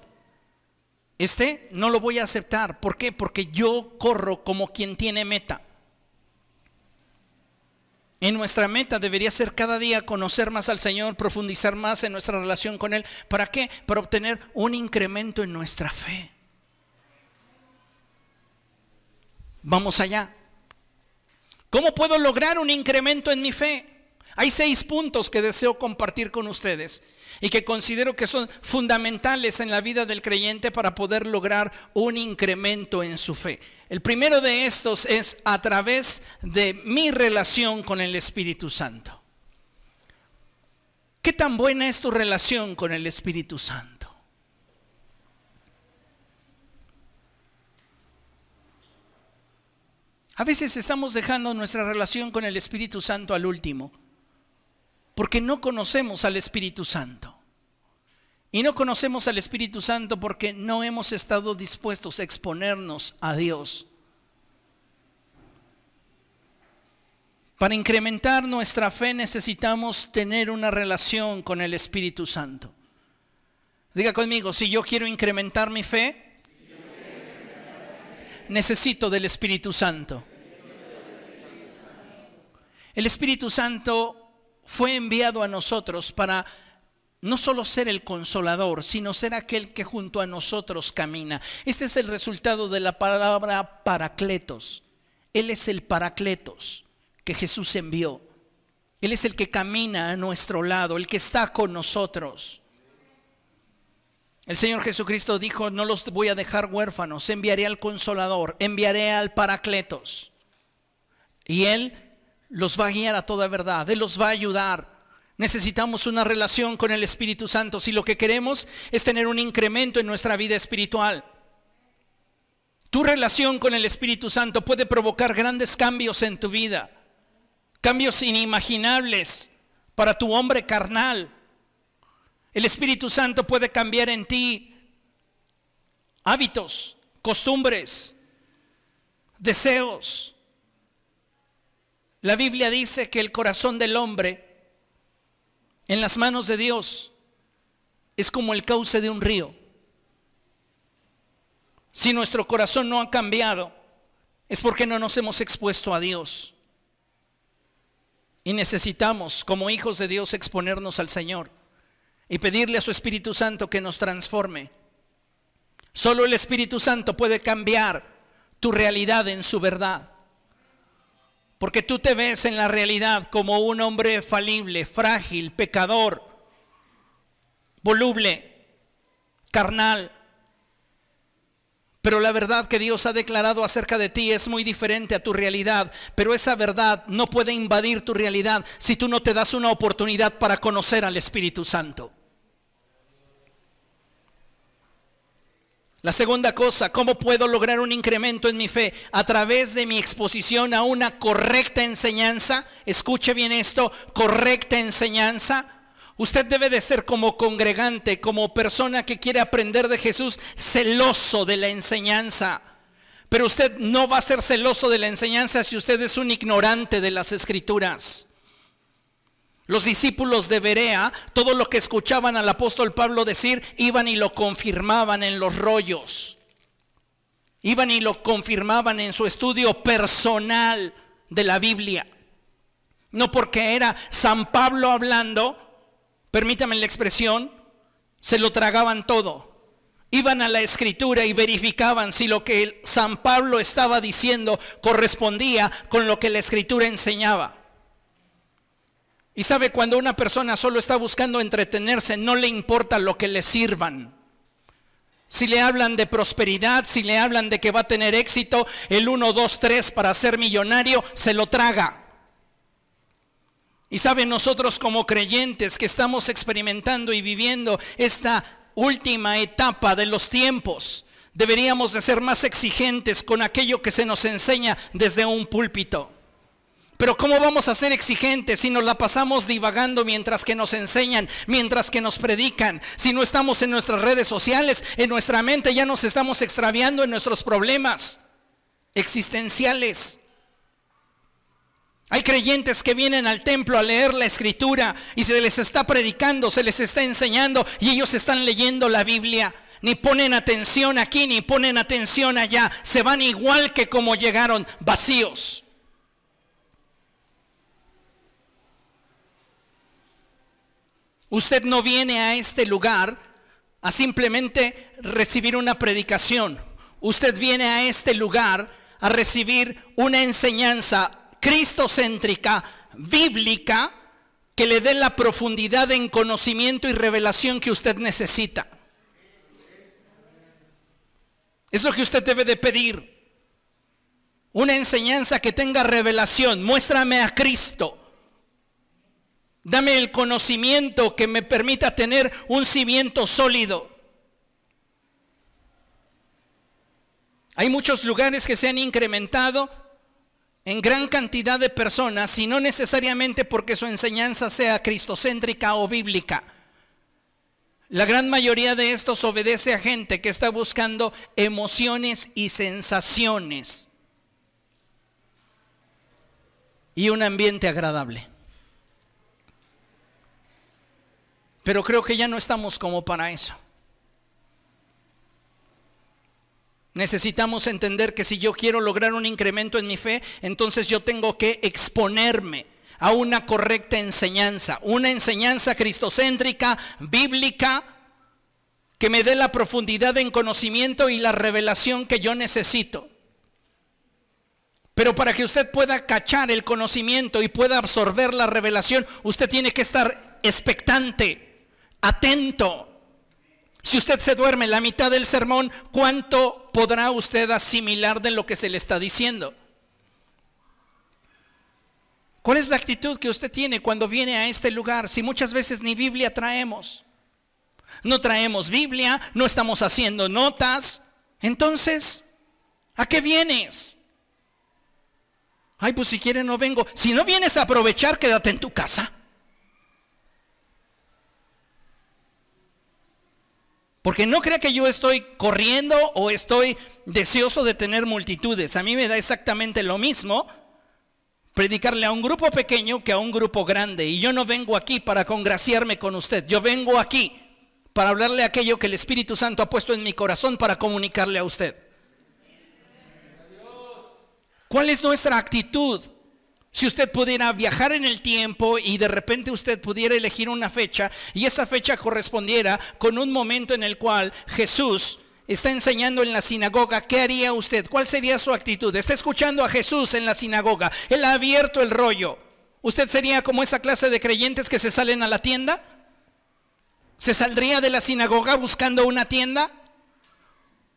este no lo voy a aceptar. ¿Por qué? Porque yo corro como quien tiene meta. En nuestra meta debería ser cada día conocer más al Señor, profundizar más en nuestra relación con Él. ¿Para qué? Para obtener un incremento en nuestra fe. Vamos allá. ¿Cómo puedo lograr un incremento en mi fe? Hay seis puntos que deseo compartir con ustedes y que considero que son fundamentales en la vida del creyente para poder lograr un incremento en su fe. El primero de estos es a través de mi relación con el Espíritu Santo. ¿Qué tan buena es tu relación con el Espíritu Santo? A veces estamos dejando nuestra relación con el Espíritu Santo al último porque no conocemos al Espíritu Santo. Y no conocemos al Espíritu Santo porque no hemos estado dispuestos a exponernos a Dios. Para incrementar nuestra fe necesitamos tener una relación con el Espíritu Santo. Diga conmigo, si yo quiero incrementar mi fe, necesito del Espíritu Santo. El Espíritu Santo fue enviado a nosotros para no solo ser el consolador, sino ser aquel que junto a nosotros camina. Este es el resultado de la palabra paracletos. Él es el paracletos que Jesús envió. Él es el que camina a nuestro lado, el que está con nosotros. El Señor Jesucristo dijo, no los voy a dejar huérfanos, enviaré al consolador, enviaré al paracletos. Y Él los va a guiar a toda verdad, Él los va a ayudar. Necesitamos una relación con el Espíritu Santo si lo que queremos es tener un incremento en nuestra vida espiritual. Tu relación con el Espíritu Santo puede provocar grandes cambios en tu vida, cambios inimaginables para tu hombre carnal. El Espíritu Santo puede cambiar en ti hábitos, costumbres, deseos, la Biblia dice que el corazón del hombre en las manos de Dios es como el cauce de un río. Si nuestro corazón no ha cambiado, es porque no nos hemos expuesto a Dios. Y necesitamos, como hijos de Dios, exponernos al Señor y pedirle a su Espíritu Santo que nos transforme. Solo el Espíritu Santo puede cambiar tu realidad en su verdad. Porque tú te ves en la realidad como un hombre falible, frágil, pecador, voluble, carnal. Pero la verdad que Dios ha declarado acerca de ti es muy diferente a tu realidad. Pero esa verdad no puede invadir tu realidad si tú no te das una oportunidad para conocer al Espíritu Santo. La segunda cosa, ¿cómo puedo lograr un incremento en mi fe? A través de mi exposición a una correcta enseñanza. Escuche bien esto, correcta enseñanza. Usted debe de ser como congregante, como persona que quiere aprender de Jesús, celoso de la enseñanza. Pero usted no va a ser celoso de la enseñanza si usted es un ignorante de las escrituras. Los discípulos de Berea, todo lo que escuchaban al apóstol Pablo decir, iban y lo confirmaban en los rollos. Iban y lo confirmaban en su estudio personal de la Biblia. No porque era San Pablo hablando, permítame la expresión, se lo tragaban todo. Iban a la escritura y verificaban si lo que San Pablo estaba diciendo correspondía con lo que la escritura enseñaba. Y sabe, cuando una persona solo está buscando entretenerse, no le importa lo que le sirvan. Si le hablan de prosperidad, si le hablan de que va a tener éxito, el 1, 2, 3 para ser millonario, se lo traga. Y sabe, nosotros como creyentes que estamos experimentando y viviendo esta última etapa de los tiempos, deberíamos de ser más exigentes con aquello que se nos enseña desde un púlpito. Pero ¿cómo vamos a ser exigentes si nos la pasamos divagando mientras que nos enseñan, mientras que nos predican? Si no estamos en nuestras redes sociales, en nuestra mente ya nos estamos extraviando en nuestros problemas existenciales. Hay creyentes que vienen al templo a leer la escritura y se les está predicando, se les está enseñando y ellos están leyendo la Biblia. Ni ponen atención aquí, ni ponen atención allá. Se van igual que como llegaron, vacíos. Usted no viene a este lugar a simplemente recibir una predicación. Usted viene a este lugar a recibir una enseñanza cristocéntrica, bíblica, que le dé la profundidad en conocimiento y revelación que usted necesita. Es lo que usted debe de pedir. Una enseñanza que tenga revelación. Muéstrame a Cristo. Dame el conocimiento que me permita tener un cimiento sólido. Hay muchos lugares que se han incrementado en gran cantidad de personas y no necesariamente porque su enseñanza sea cristocéntrica o bíblica. La gran mayoría de estos obedece a gente que está buscando emociones y sensaciones y un ambiente agradable. Pero creo que ya no estamos como para eso. Necesitamos entender que si yo quiero lograr un incremento en mi fe, entonces yo tengo que exponerme a una correcta enseñanza, una enseñanza cristocéntrica, bíblica, que me dé la profundidad en conocimiento y la revelación que yo necesito. Pero para que usted pueda cachar el conocimiento y pueda absorber la revelación, usted tiene que estar expectante atento. Si usted se duerme la mitad del sermón, ¿cuánto podrá usted asimilar de lo que se le está diciendo? ¿Cuál es la actitud que usted tiene cuando viene a este lugar? Si muchas veces ni Biblia traemos. No traemos Biblia, no estamos haciendo notas. Entonces, ¿a qué vienes? Ay, pues si quiere no vengo. Si no vienes a aprovechar, quédate en tu casa. Porque no crea que yo estoy corriendo o estoy deseoso de tener multitudes. A mí me da exactamente lo mismo predicarle a un grupo pequeño que a un grupo grande. Y yo no vengo aquí para congraciarme con usted. Yo vengo aquí para hablarle aquello que el Espíritu Santo ha puesto en mi corazón para comunicarle a usted. ¿Cuál es nuestra actitud si usted pudiera viajar en el tiempo y de repente usted pudiera elegir una fecha y esa fecha correspondiera con un momento en el cual Jesús está enseñando en la sinagoga, ¿qué haría usted? ¿Cuál sería su actitud? Está escuchando a Jesús en la sinagoga. Él ha abierto el rollo. ¿Usted sería como esa clase de creyentes que se salen a la tienda? ¿Se saldría de la sinagoga buscando una tienda?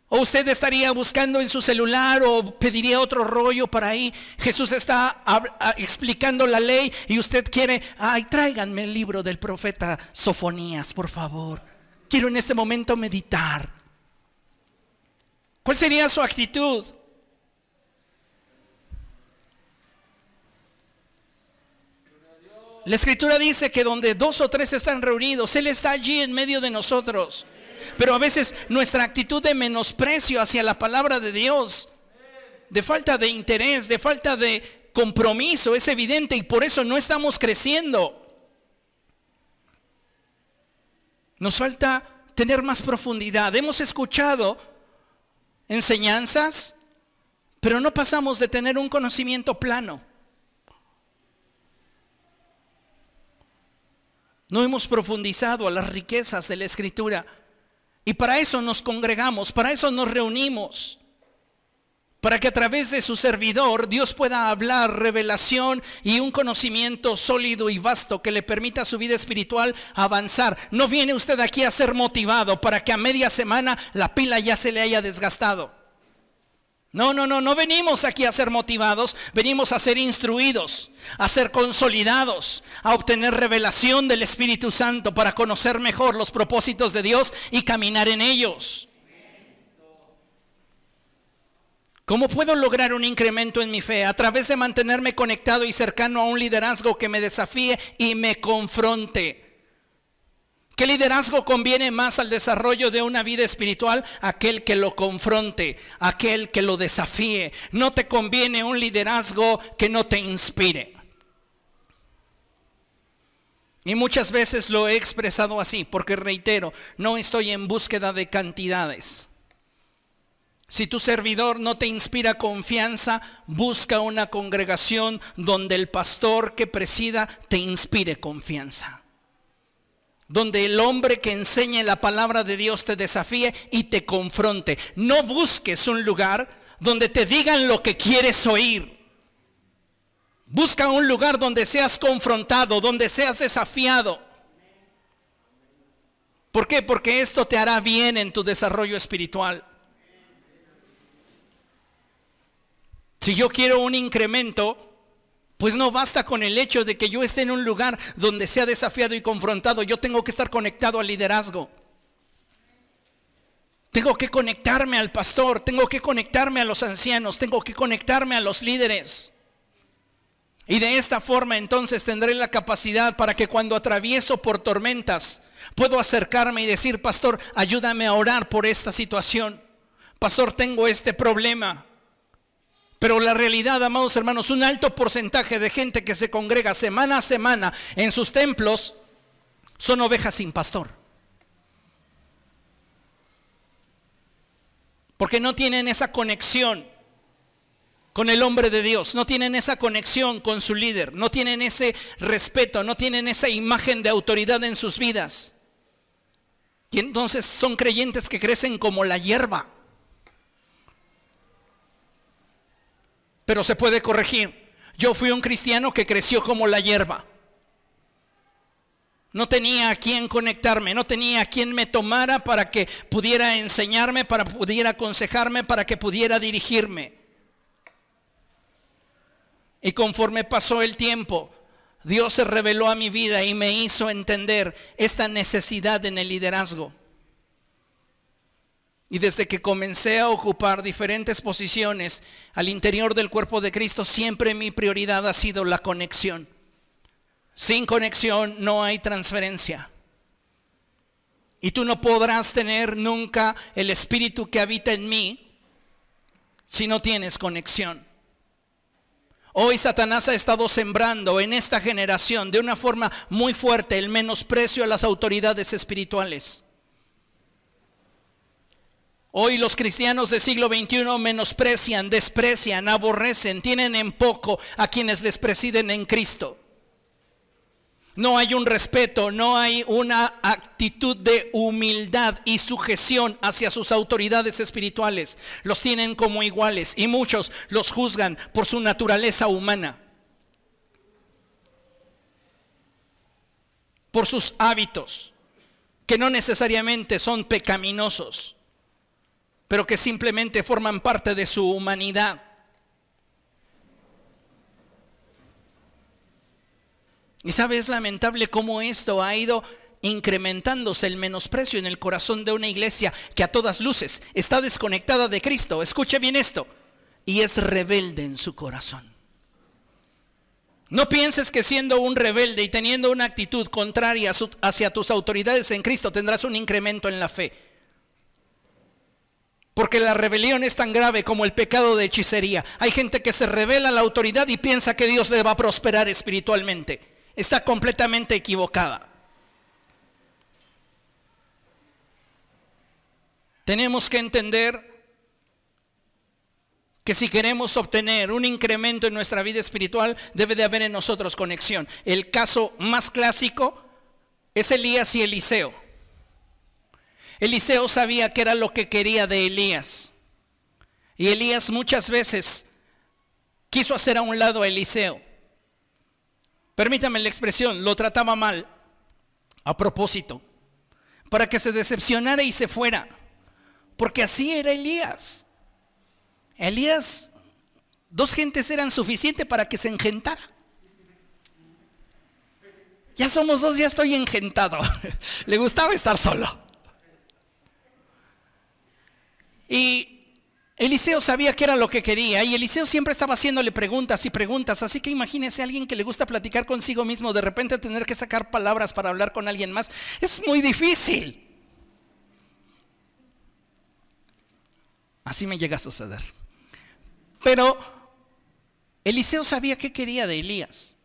¿O usted estaría buscando en su celular o pediría otro rollo para ahí? Jesús está explicando la ley y usted quiere, ay, tráiganme el libro del profeta Sofonías, por favor. Quiero en este momento meditar. ¿Cuál sería su actitud? La escritura dice que donde dos o tres están reunidos, Él está allí en medio de nosotros. Pero a veces nuestra actitud de menosprecio hacia la palabra de Dios, de falta de interés, de falta de compromiso, es evidente y por eso no estamos creciendo. Nos falta tener más profundidad. Hemos escuchado enseñanzas, pero no pasamos de tener un conocimiento plano. No hemos profundizado a las riquezas de la escritura. Y para eso nos congregamos, para eso nos reunimos. Para que a través de su servidor Dios pueda hablar revelación y un conocimiento sólido y vasto que le permita a su vida espiritual avanzar. No viene usted aquí a ser motivado para que a media semana la pila ya se le haya desgastado. No, no, no, no venimos aquí a ser motivados, venimos a ser instruidos, a ser consolidados, a obtener revelación del Espíritu Santo para conocer mejor los propósitos de Dios y caminar en ellos. ¿Cómo puedo lograr un incremento en mi fe? A través de mantenerme conectado y cercano a un liderazgo que me desafíe y me confronte. ¿Qué liderazgo conviene más al desarrollo de una vida espiritual? Aquel que lo confronte, aquel que lo desafíe. No te conviene un liderazgo que no te inspire. Y muchas veces lo he expresado así, porque reitero, no estoy en búsqueda de cantidades. Si tu servidor no te inspira confianza, busca una congregación donde el pastor que presida te inspire confianza donde el hombre que enseñe la palabra de Dios te desafíe y te confronte. No busques un lugar donde te digan lo que quieres oír. Busca un lugar donde seas confrontado, donde seas desafiado. ¿Por qué? Porque esto te hará bien en tu desarrollo espiritual. Si yo quiero un incremento, pues no basta con el hecho de que yo esté en un lugar donde sea desafiado y confrontado. Yo tengo que estar conectado al liderazgo. Tengo que conectarme al pastor, tengo que conectarme a los ancianos, tengo que conectarme a los líderes. Y de esta forma entonces tendré la capacidad para que cuando atravieso por tormentas, puedo acercarme y decir, pastor, ayúdame a orar por esta situación. Pastor, tengo este problema. Pero la realidad, amados hermanos, un alto porcentaje de gente que se congrega semana a semana en sus templos son ovejas sin pastor. Porque no tienen esa conexión con el hombre de Dios, no tienen esa conexión con su líder, no tienen ese respeto, no tienen esa imagen de autoridad en sus vidas. Y entonces son creyentes que crecen como la hierba. Pero se puede corregir. Yo fui un cristiano que creció como la hierba. No tenía a quien conectarme, no tenía a quien me tomara para que pudiera enseñarme, para que pudiera aconsejarme, para que pudiera dirigirme. Y conforme pasó el tiempo, Dios se reveló a mi vida y me hizo entender esta necesidad en el liderazgo. Y desde que comencé a ocupar diferentes posiciones al interior del cuerpo de Cristo, siempre mi prioridad ha sido la conexión. Sin conexión no hay transferencia. Y tú no podrás tener nunca el espíritu que habita en mí si no tienes conexión. Hoy Satanás ha estado sembrando en esta generación de una forma muy fuerte el menosprecio a las autoridades espirituales. Hoy los cristianos del siglo XXI menosprecian, desprecian, aborrecen, tienen en poco a quienes les presiden en Cristo. No hay un respeto, no hay una actitud de humildad y sujeción hacia sus autoridades espirituales. Los tienen como iguales y muchos los juzgan por su naturaleza humana, por sus hábitos, que no necesariamente son pecaminosos, pero que simplemente forman parte de su humanidad. Y sabe, es lamentable cómo esto ha ido incrementándose el menosprecio en el corazón de una iglesia que a todas luces está desconectada de Cristo. Escuche bien esto. Y es rebelde en su corazón. No pienses que siendo un rebelde y teniendo una actitud contraria hacia tus autoridades en Cristo tendrás un incremento en la fe. Porque la rebelión es tan grave como el pecado de hechicería. Hay gente que se revela a la autoridad y piensa que Dios le va a prosperar espiritualmente está completamente equivocada. Tenemos que entender que si queremos obtener un incremento en nuestra vida espiritual, debe de haber en nosotros conexión. El caso más clásico es Elías y Eliseo. Eliseo sabía que era lo que quería de Elías. Y Elías muchas veces quiso hacer a un lado a Eliseo permítame la expresión, lo trataba mal a propósito, para que se decepcionara y se fuera, porque así era Elías. Elías, dos gentes eran suficientes para que se engentara. Ya somos dos, ya estoy engentado. (laughs) Le gustaba estar solo. Y Eliseo sabía que era lo que quería y Eliseo siempre estaba haciéndole preguntas y preguntas, así que imagínese a alguien que le gusta platicar consigo mismo, de repente tener que sacar palabras para hablar con alguien más, es muy difícil. Así me llega a suceder. Pero Eliseo sabía qué quería de Elías.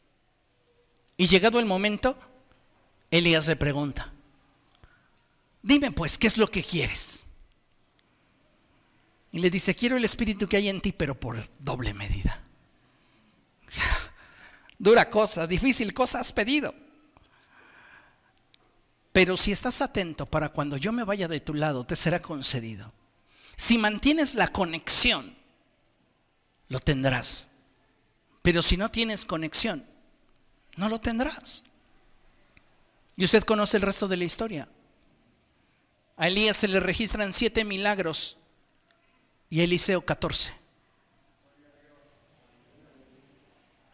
Y llegado el momento, Elías le pregunta, dime pues, ¿qué es lo que quieres? Y le dice, quiero el espíritu que hay en ti, pero por doble medida. (laughs) Dura cosa, difícil cosa has pedido. Pero si estás atento para cuando yo me vaya de tu lado, te será concedido. Si mantienes la conexión, lo tendrás. Pero si no tienes conexión, no lo tendrás. Y usted conoce el resto de la historia. A Elías se le registran siete milagros y Eliseo 14.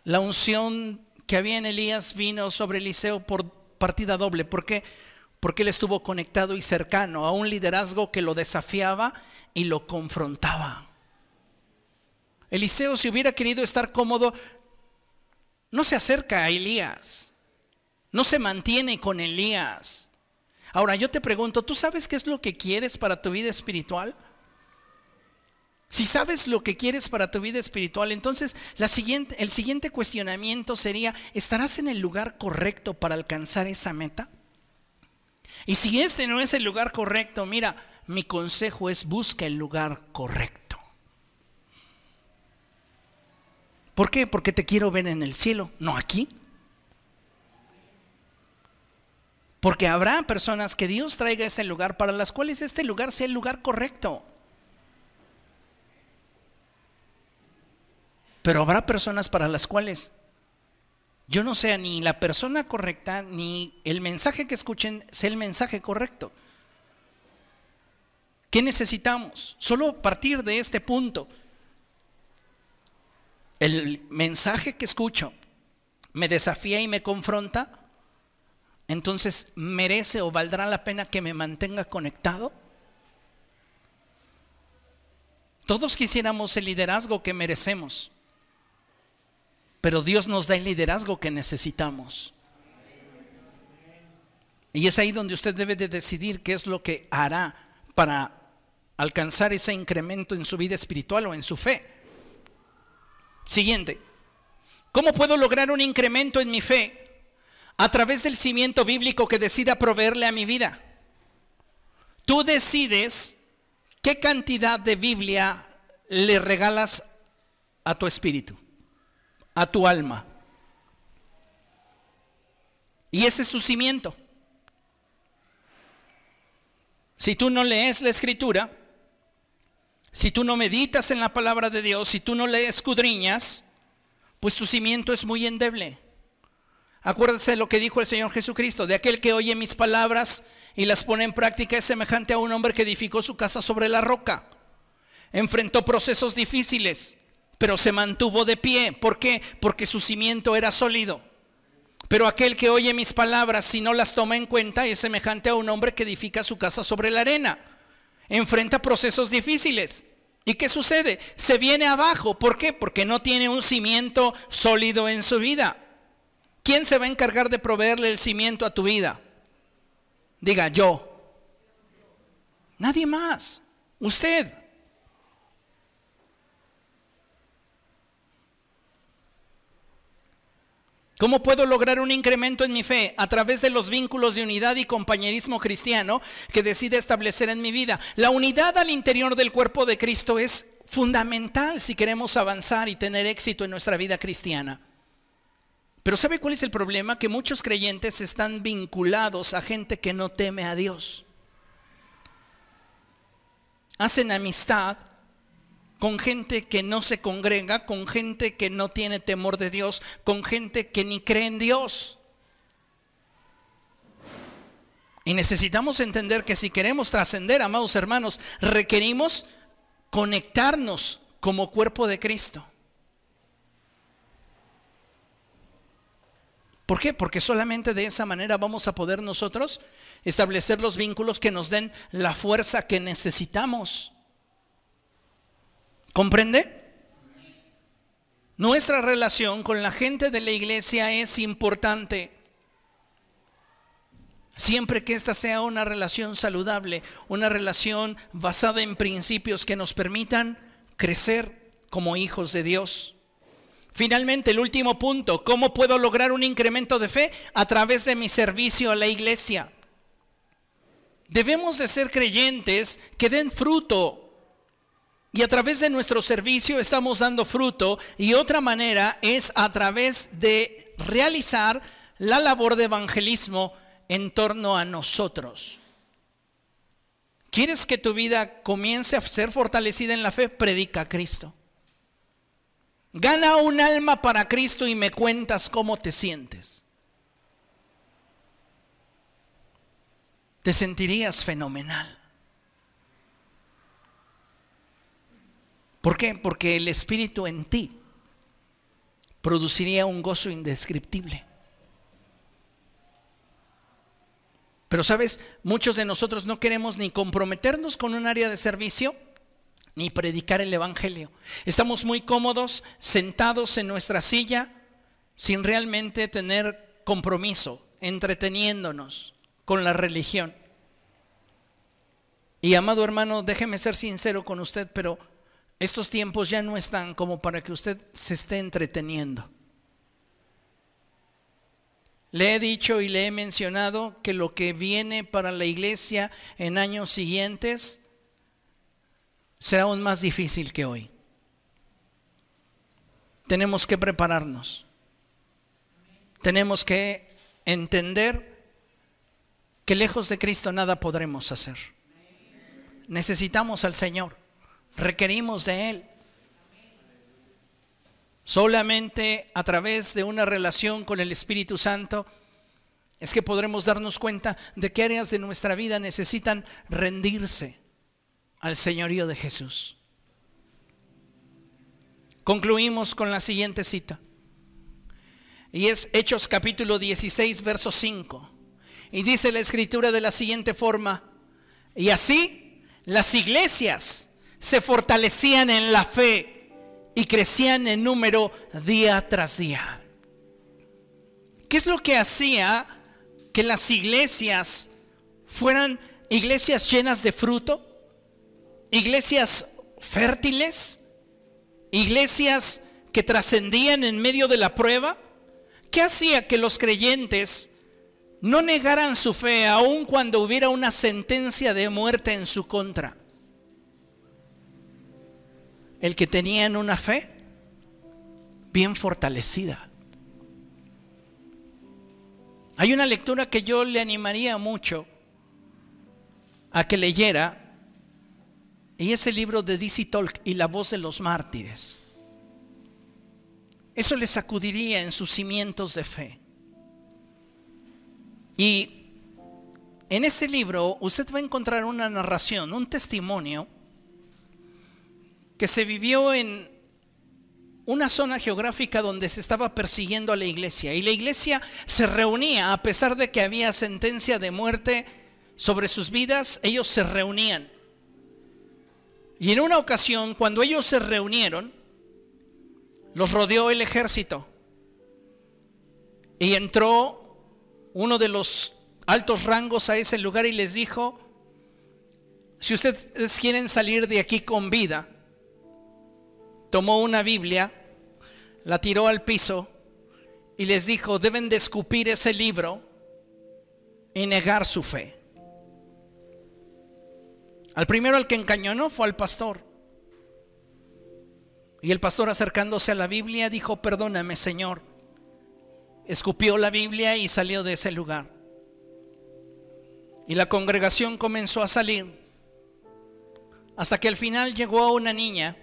La unción que había en Elías vino sobre Eliseo por partida doble. ¿Por qué? Porque él estuvo conectado y cercano a un liderazgo que lo desafiaba y lo confrontaba. Eliseo, si hubiera querido estar cómodo, no se acerca a Elías, no se mantiene con Elías. Ahora yo te pregunto, ¿tú sabes qué es lo que quieres para tu vida espiritual? Si sabes lo que quieres para tu vida espiritual, entonces el siguiente cuestionamiento sería, ¿estarás en el lugar correcto para alcanzar esa meta? Y si este no es el lugar correcto, mira, mi consejo es busca el lugar correcto. ¿Por qué? Porque te quiero ver en el cielo, no aquí. Porque habrá personas que Dios traiga a ese lugar para las cuales este lugar sea el lugar correcto. Pero habrá personas para las cuales yo no sea ni la persona correcta, ni el mensaje que escuchen sea el mensaje correcto. ¿Qué necesitamos? Solo partir de este punto. El mensaje que escucho me desafía y me confronta, entonces merece o valdrá la pena que me mantenga conectado. Todos quisiéramos el liderazgo que merecemos. Pero Dios nos da el liderazgo que necesitamos. Y es ahí donde usted debe de decidir qué es lo que hará para alcanzar ese incremento en su vida espiritual o en su fe. Siguiente. ¿Cómo puedo lograr un incremento en mi fe? A través del cimiento bíblico que decida proveerle a mi vida. Tú decides qué cantidad de Biblia le regalas a tu espíritu a tu alma. Y ese es su cimiento. Si tú no lees la escritura, si tú no meditas en la palabra de Dios, si tú no le escudriñas, pues tu cimiento es muy endeble. Acuérdese de lo que dijo el Señor Jesucristo, de aquel que oye mis palabras y las pone en práctica es semejante a un hombre que edificó su casa sobre la roca. Enfrentó procesos difíciles, pero se mantuvo de pie. ¿Por qué? Porque su cimiento era sólido. Pero aquel que oye mis palabras y no las toma en cuenta es semejante a un hombre que edifica su casa sobre la arena. Enfrenta procesos difíciles. ¿Y qué sucede? Se viene abajo. ¿Por qué? Porque no tiene un cimiento sólido en su vida. ¿Quién se va a encargar de proveerle el cimiento a tu vida? Diga yo. Nadie más. Usted. ¿Cómo puedo lograr un incremento en mi fe? A través de los vínculos de unidad y compañerismo cristiano que decide establecer en mi vida. La unidad al interior del cuerpo de Cristo es fundamental si queremos avanzar y tener éxito en nuestra vida cristiana. Pero ¿sabe cuál es el problema? Que muchos creyentes están vinculados a gente que no teme a Dios. Hacen amistad con gente que no se congrega, con gente que no tiene temor de Dios, con gente que ni cree en Dios. Y necesitamos entender que si queremos trascender, amados hermanos, requerimos conectarnos como cuerpo de Cristo. ¿Por qué? Porque solamente de esa manera vamos a poder nosotros establecer los vínculos que nos den la fuerza que necesitamos. ¿Comprende? Nuestra relación con la gente de la iglesia es importante. Siempre que esta sea una relación saludable, una relación basada en principios que nos permitan crecer como hijos de Dios. Finalmente, el último punto, ¿cómo puedo lograr un incremento de fe? A través de mi servicio a la iglesia. Debemos de ser creyentes que den fruto y a través de nuestro servicio estamos dando fruto y otra manera es a través de realizar la labor de evangelismo en torno a nosotros. ¿Quieres que tu vida comience a ser fortalecida en la fe? Predica a Cristo. Gana un alma para Cristo y me cuentas cómo te sientes. Te sentirías fenomenal. ¿Por qué? Porque el Espíritu en ti produciría un gozo indescriptible. Pero sabes, muchos de nosotros no queremos ni comprometernos con un área de servicio, ni predicar el Evangelio. Estamos muy cómodos sentados en nuestra silla sin realmente tener compromiso, entreteniéndonos con la religión. Y amado hermano, déjeme ser sincero con usted, pero estos tiempos ya no están como para que usted se esté entreteniendo. Le he dicho y le he mencionado que lo que viene para la iglesia en años siguientes será aún más difícil que hoy. Tenemos que prepararnos. Tenemos que entender que lejos de Cristo nada podremos hacer. Necesitamos al Señor requerimos de Él. Solamente a través de una relación con el Espíritu Santo es que podremos darnos cuenta de qué áreas de nuestra vida necesitan rendirse al señorío de Jesús. Concluimos con la siguiente cita. Y es Hechos capítulo 16, verso 5. Y dice la escritura de la siguiente forma. Y así las iglesias se fortalecían en la fe y crecían en número día tras día. ¿Qué es lo que hacía que las iglesias fueran iglesias llenas de fruto? Iglesias fértiles, iglesias que trascendían en medio de la prueba. ¿Qué hacía que los creyentes no negaran su fe aun cuando hubiera una sentencia de muerte en su contra? El que tenían una fe bien fortalecida. Hay una lectura que yo le animaría mucho a que leyera, y es el libro de Dizzy Talk y la voz de los mártires. Eso le sacudiría en sus cimientos de fe. Y en ese libro usted va a encontrar una narración, un testimonio que se vivió en una zona geográfica donde se estaba persiguiendo a la iglesia. Y la iglesia se reunía, a pesar de que había sentencia de muerte sobre sus vidas, ellos se reunían. Y en una ocasión, cuando ellos se reunieron, los rodeó el ejército. Y entró uno de los altos rangos a ese lugar y les dijo, si ustedes quieren salir de aquí con vida, tomó una Biblia, la tiró al piso y les dijo, deben de escupir ese libro y negar su fe. Al primero al que encañonó fue al pastor. Y el pastor acercándose a la Biblia dijo, perdóname Señor. Escupió la Biblia y salió de ese lugar. Y la congregación comenzó a salir hasta que al final llegó una niña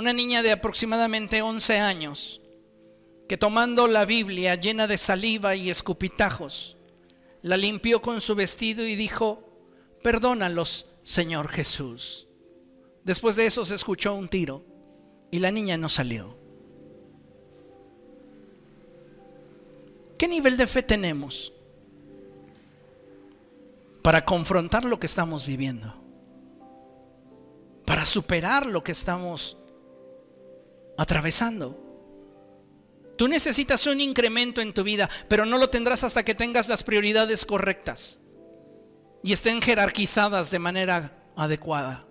una niña de aproximadamente 11 años, que tomando la Biblia llena de saliva y escupitajos, la limpió con su vestido y dijo, perdónalos, Señor Jesús. Después de eso se escuchó un tiro y la niña no salió. ¿Qué nivel de fe tenemos para confrontar lo que estamos viviendo? Para superar lo que estamos atravesando. Tú necesitas un incremento en tu vida, pero no lo tendrás hasta que tengas las prioridades correctas y estén jerarquizadas de manera adecuada.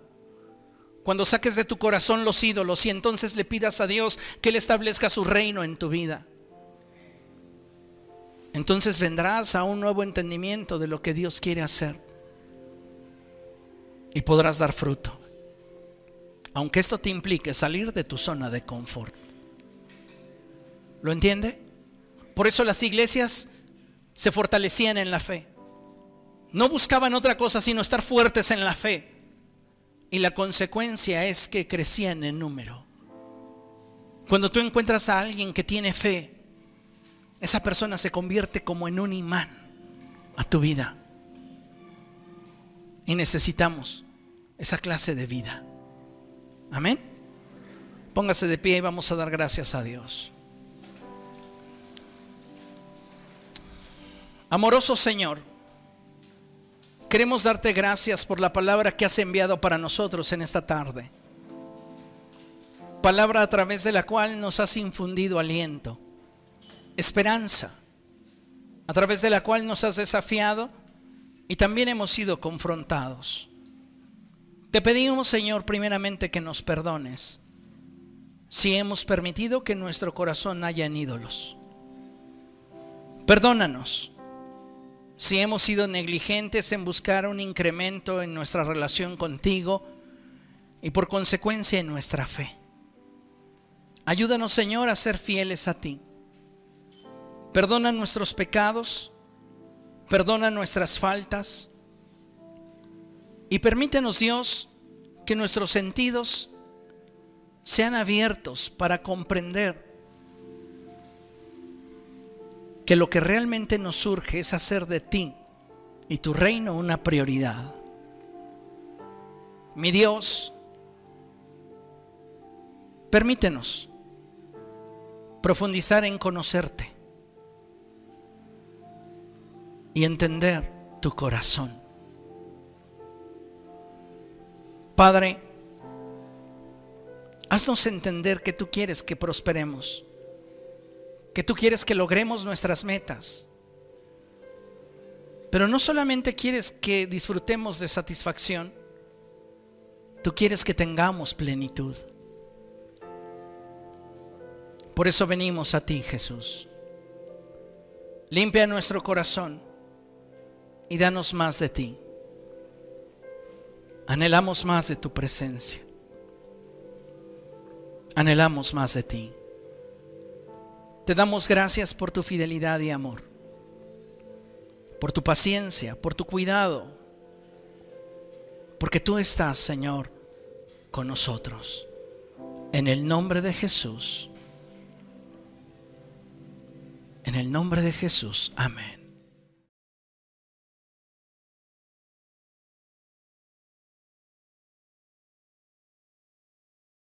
Cuando saques de tu corazón los ídolos y entonces le pidas a Dios que Él establezca su reino en tu vida. Entonces vendrás a un nuevo entendimiento de lo que Dios quiere hacer y podrás dar fruto aunque esto te implique salir de tu zona de confort. ¿Lo entiende? Por eso las iglesias se fortalecían en la fe. No buscaban otra cosa sino estar fuertes en la fe. Y la consecuencia es que crecían en número. Cuando tú encuentras a alguien que tiene fe, esa persona se convierte como en un imán a tu vida. Y necesitamos esa clase de vida. Amén. Póngase de pie y vamos a dar gracias a Dios. Amoroso Señor, queremos darte gracias por la palabra que has enviado para nosotros en esta tarde. Palabra a través de la cual nos has infundido aliento, esperanza, a través de la cual nos has desafiado y también hemos sido confrontados. Te pedimos, Señor, primeramente que nos perdones si hemos permitido que en nuestro corazón hayan ídolos. Perdónanos si hemos sido negligentes en buscar un incremento en nuestra relación contigo y por consecuencia en nuestra fe. Ayúdanos, Señor, a ser fieles a ti. Perdona nuestros pecados, perdona nuestras faltas y permítenos, Dios, que nuestros sentidos sean abiertos para comprender que lo que realmente nos surge es hacer de ti y tu reino una prioridad. Mi Dios, permítenos profundizar en conocerte y entender tu corazón. Padre, haznos entender que tú quieres que prosperemos, que tú quieres que logremos nuestras metas. Pero no solamente quieres que disfrutemos de satisfacción, tú quieres que tengamos plenitud. Por eso venimos a ti, Jesús. Limpia nuestro corazón y danos más de ti. Anhelamos más de tu presencia. Anhelamos más de ti. Te damos gracias por tu fidelidad y amor. por tu paciencia, por tu cuidado, porque tú estás, Señor, con nosotros. En el nombre de Jesús. En el nombre de Jesús. Amén.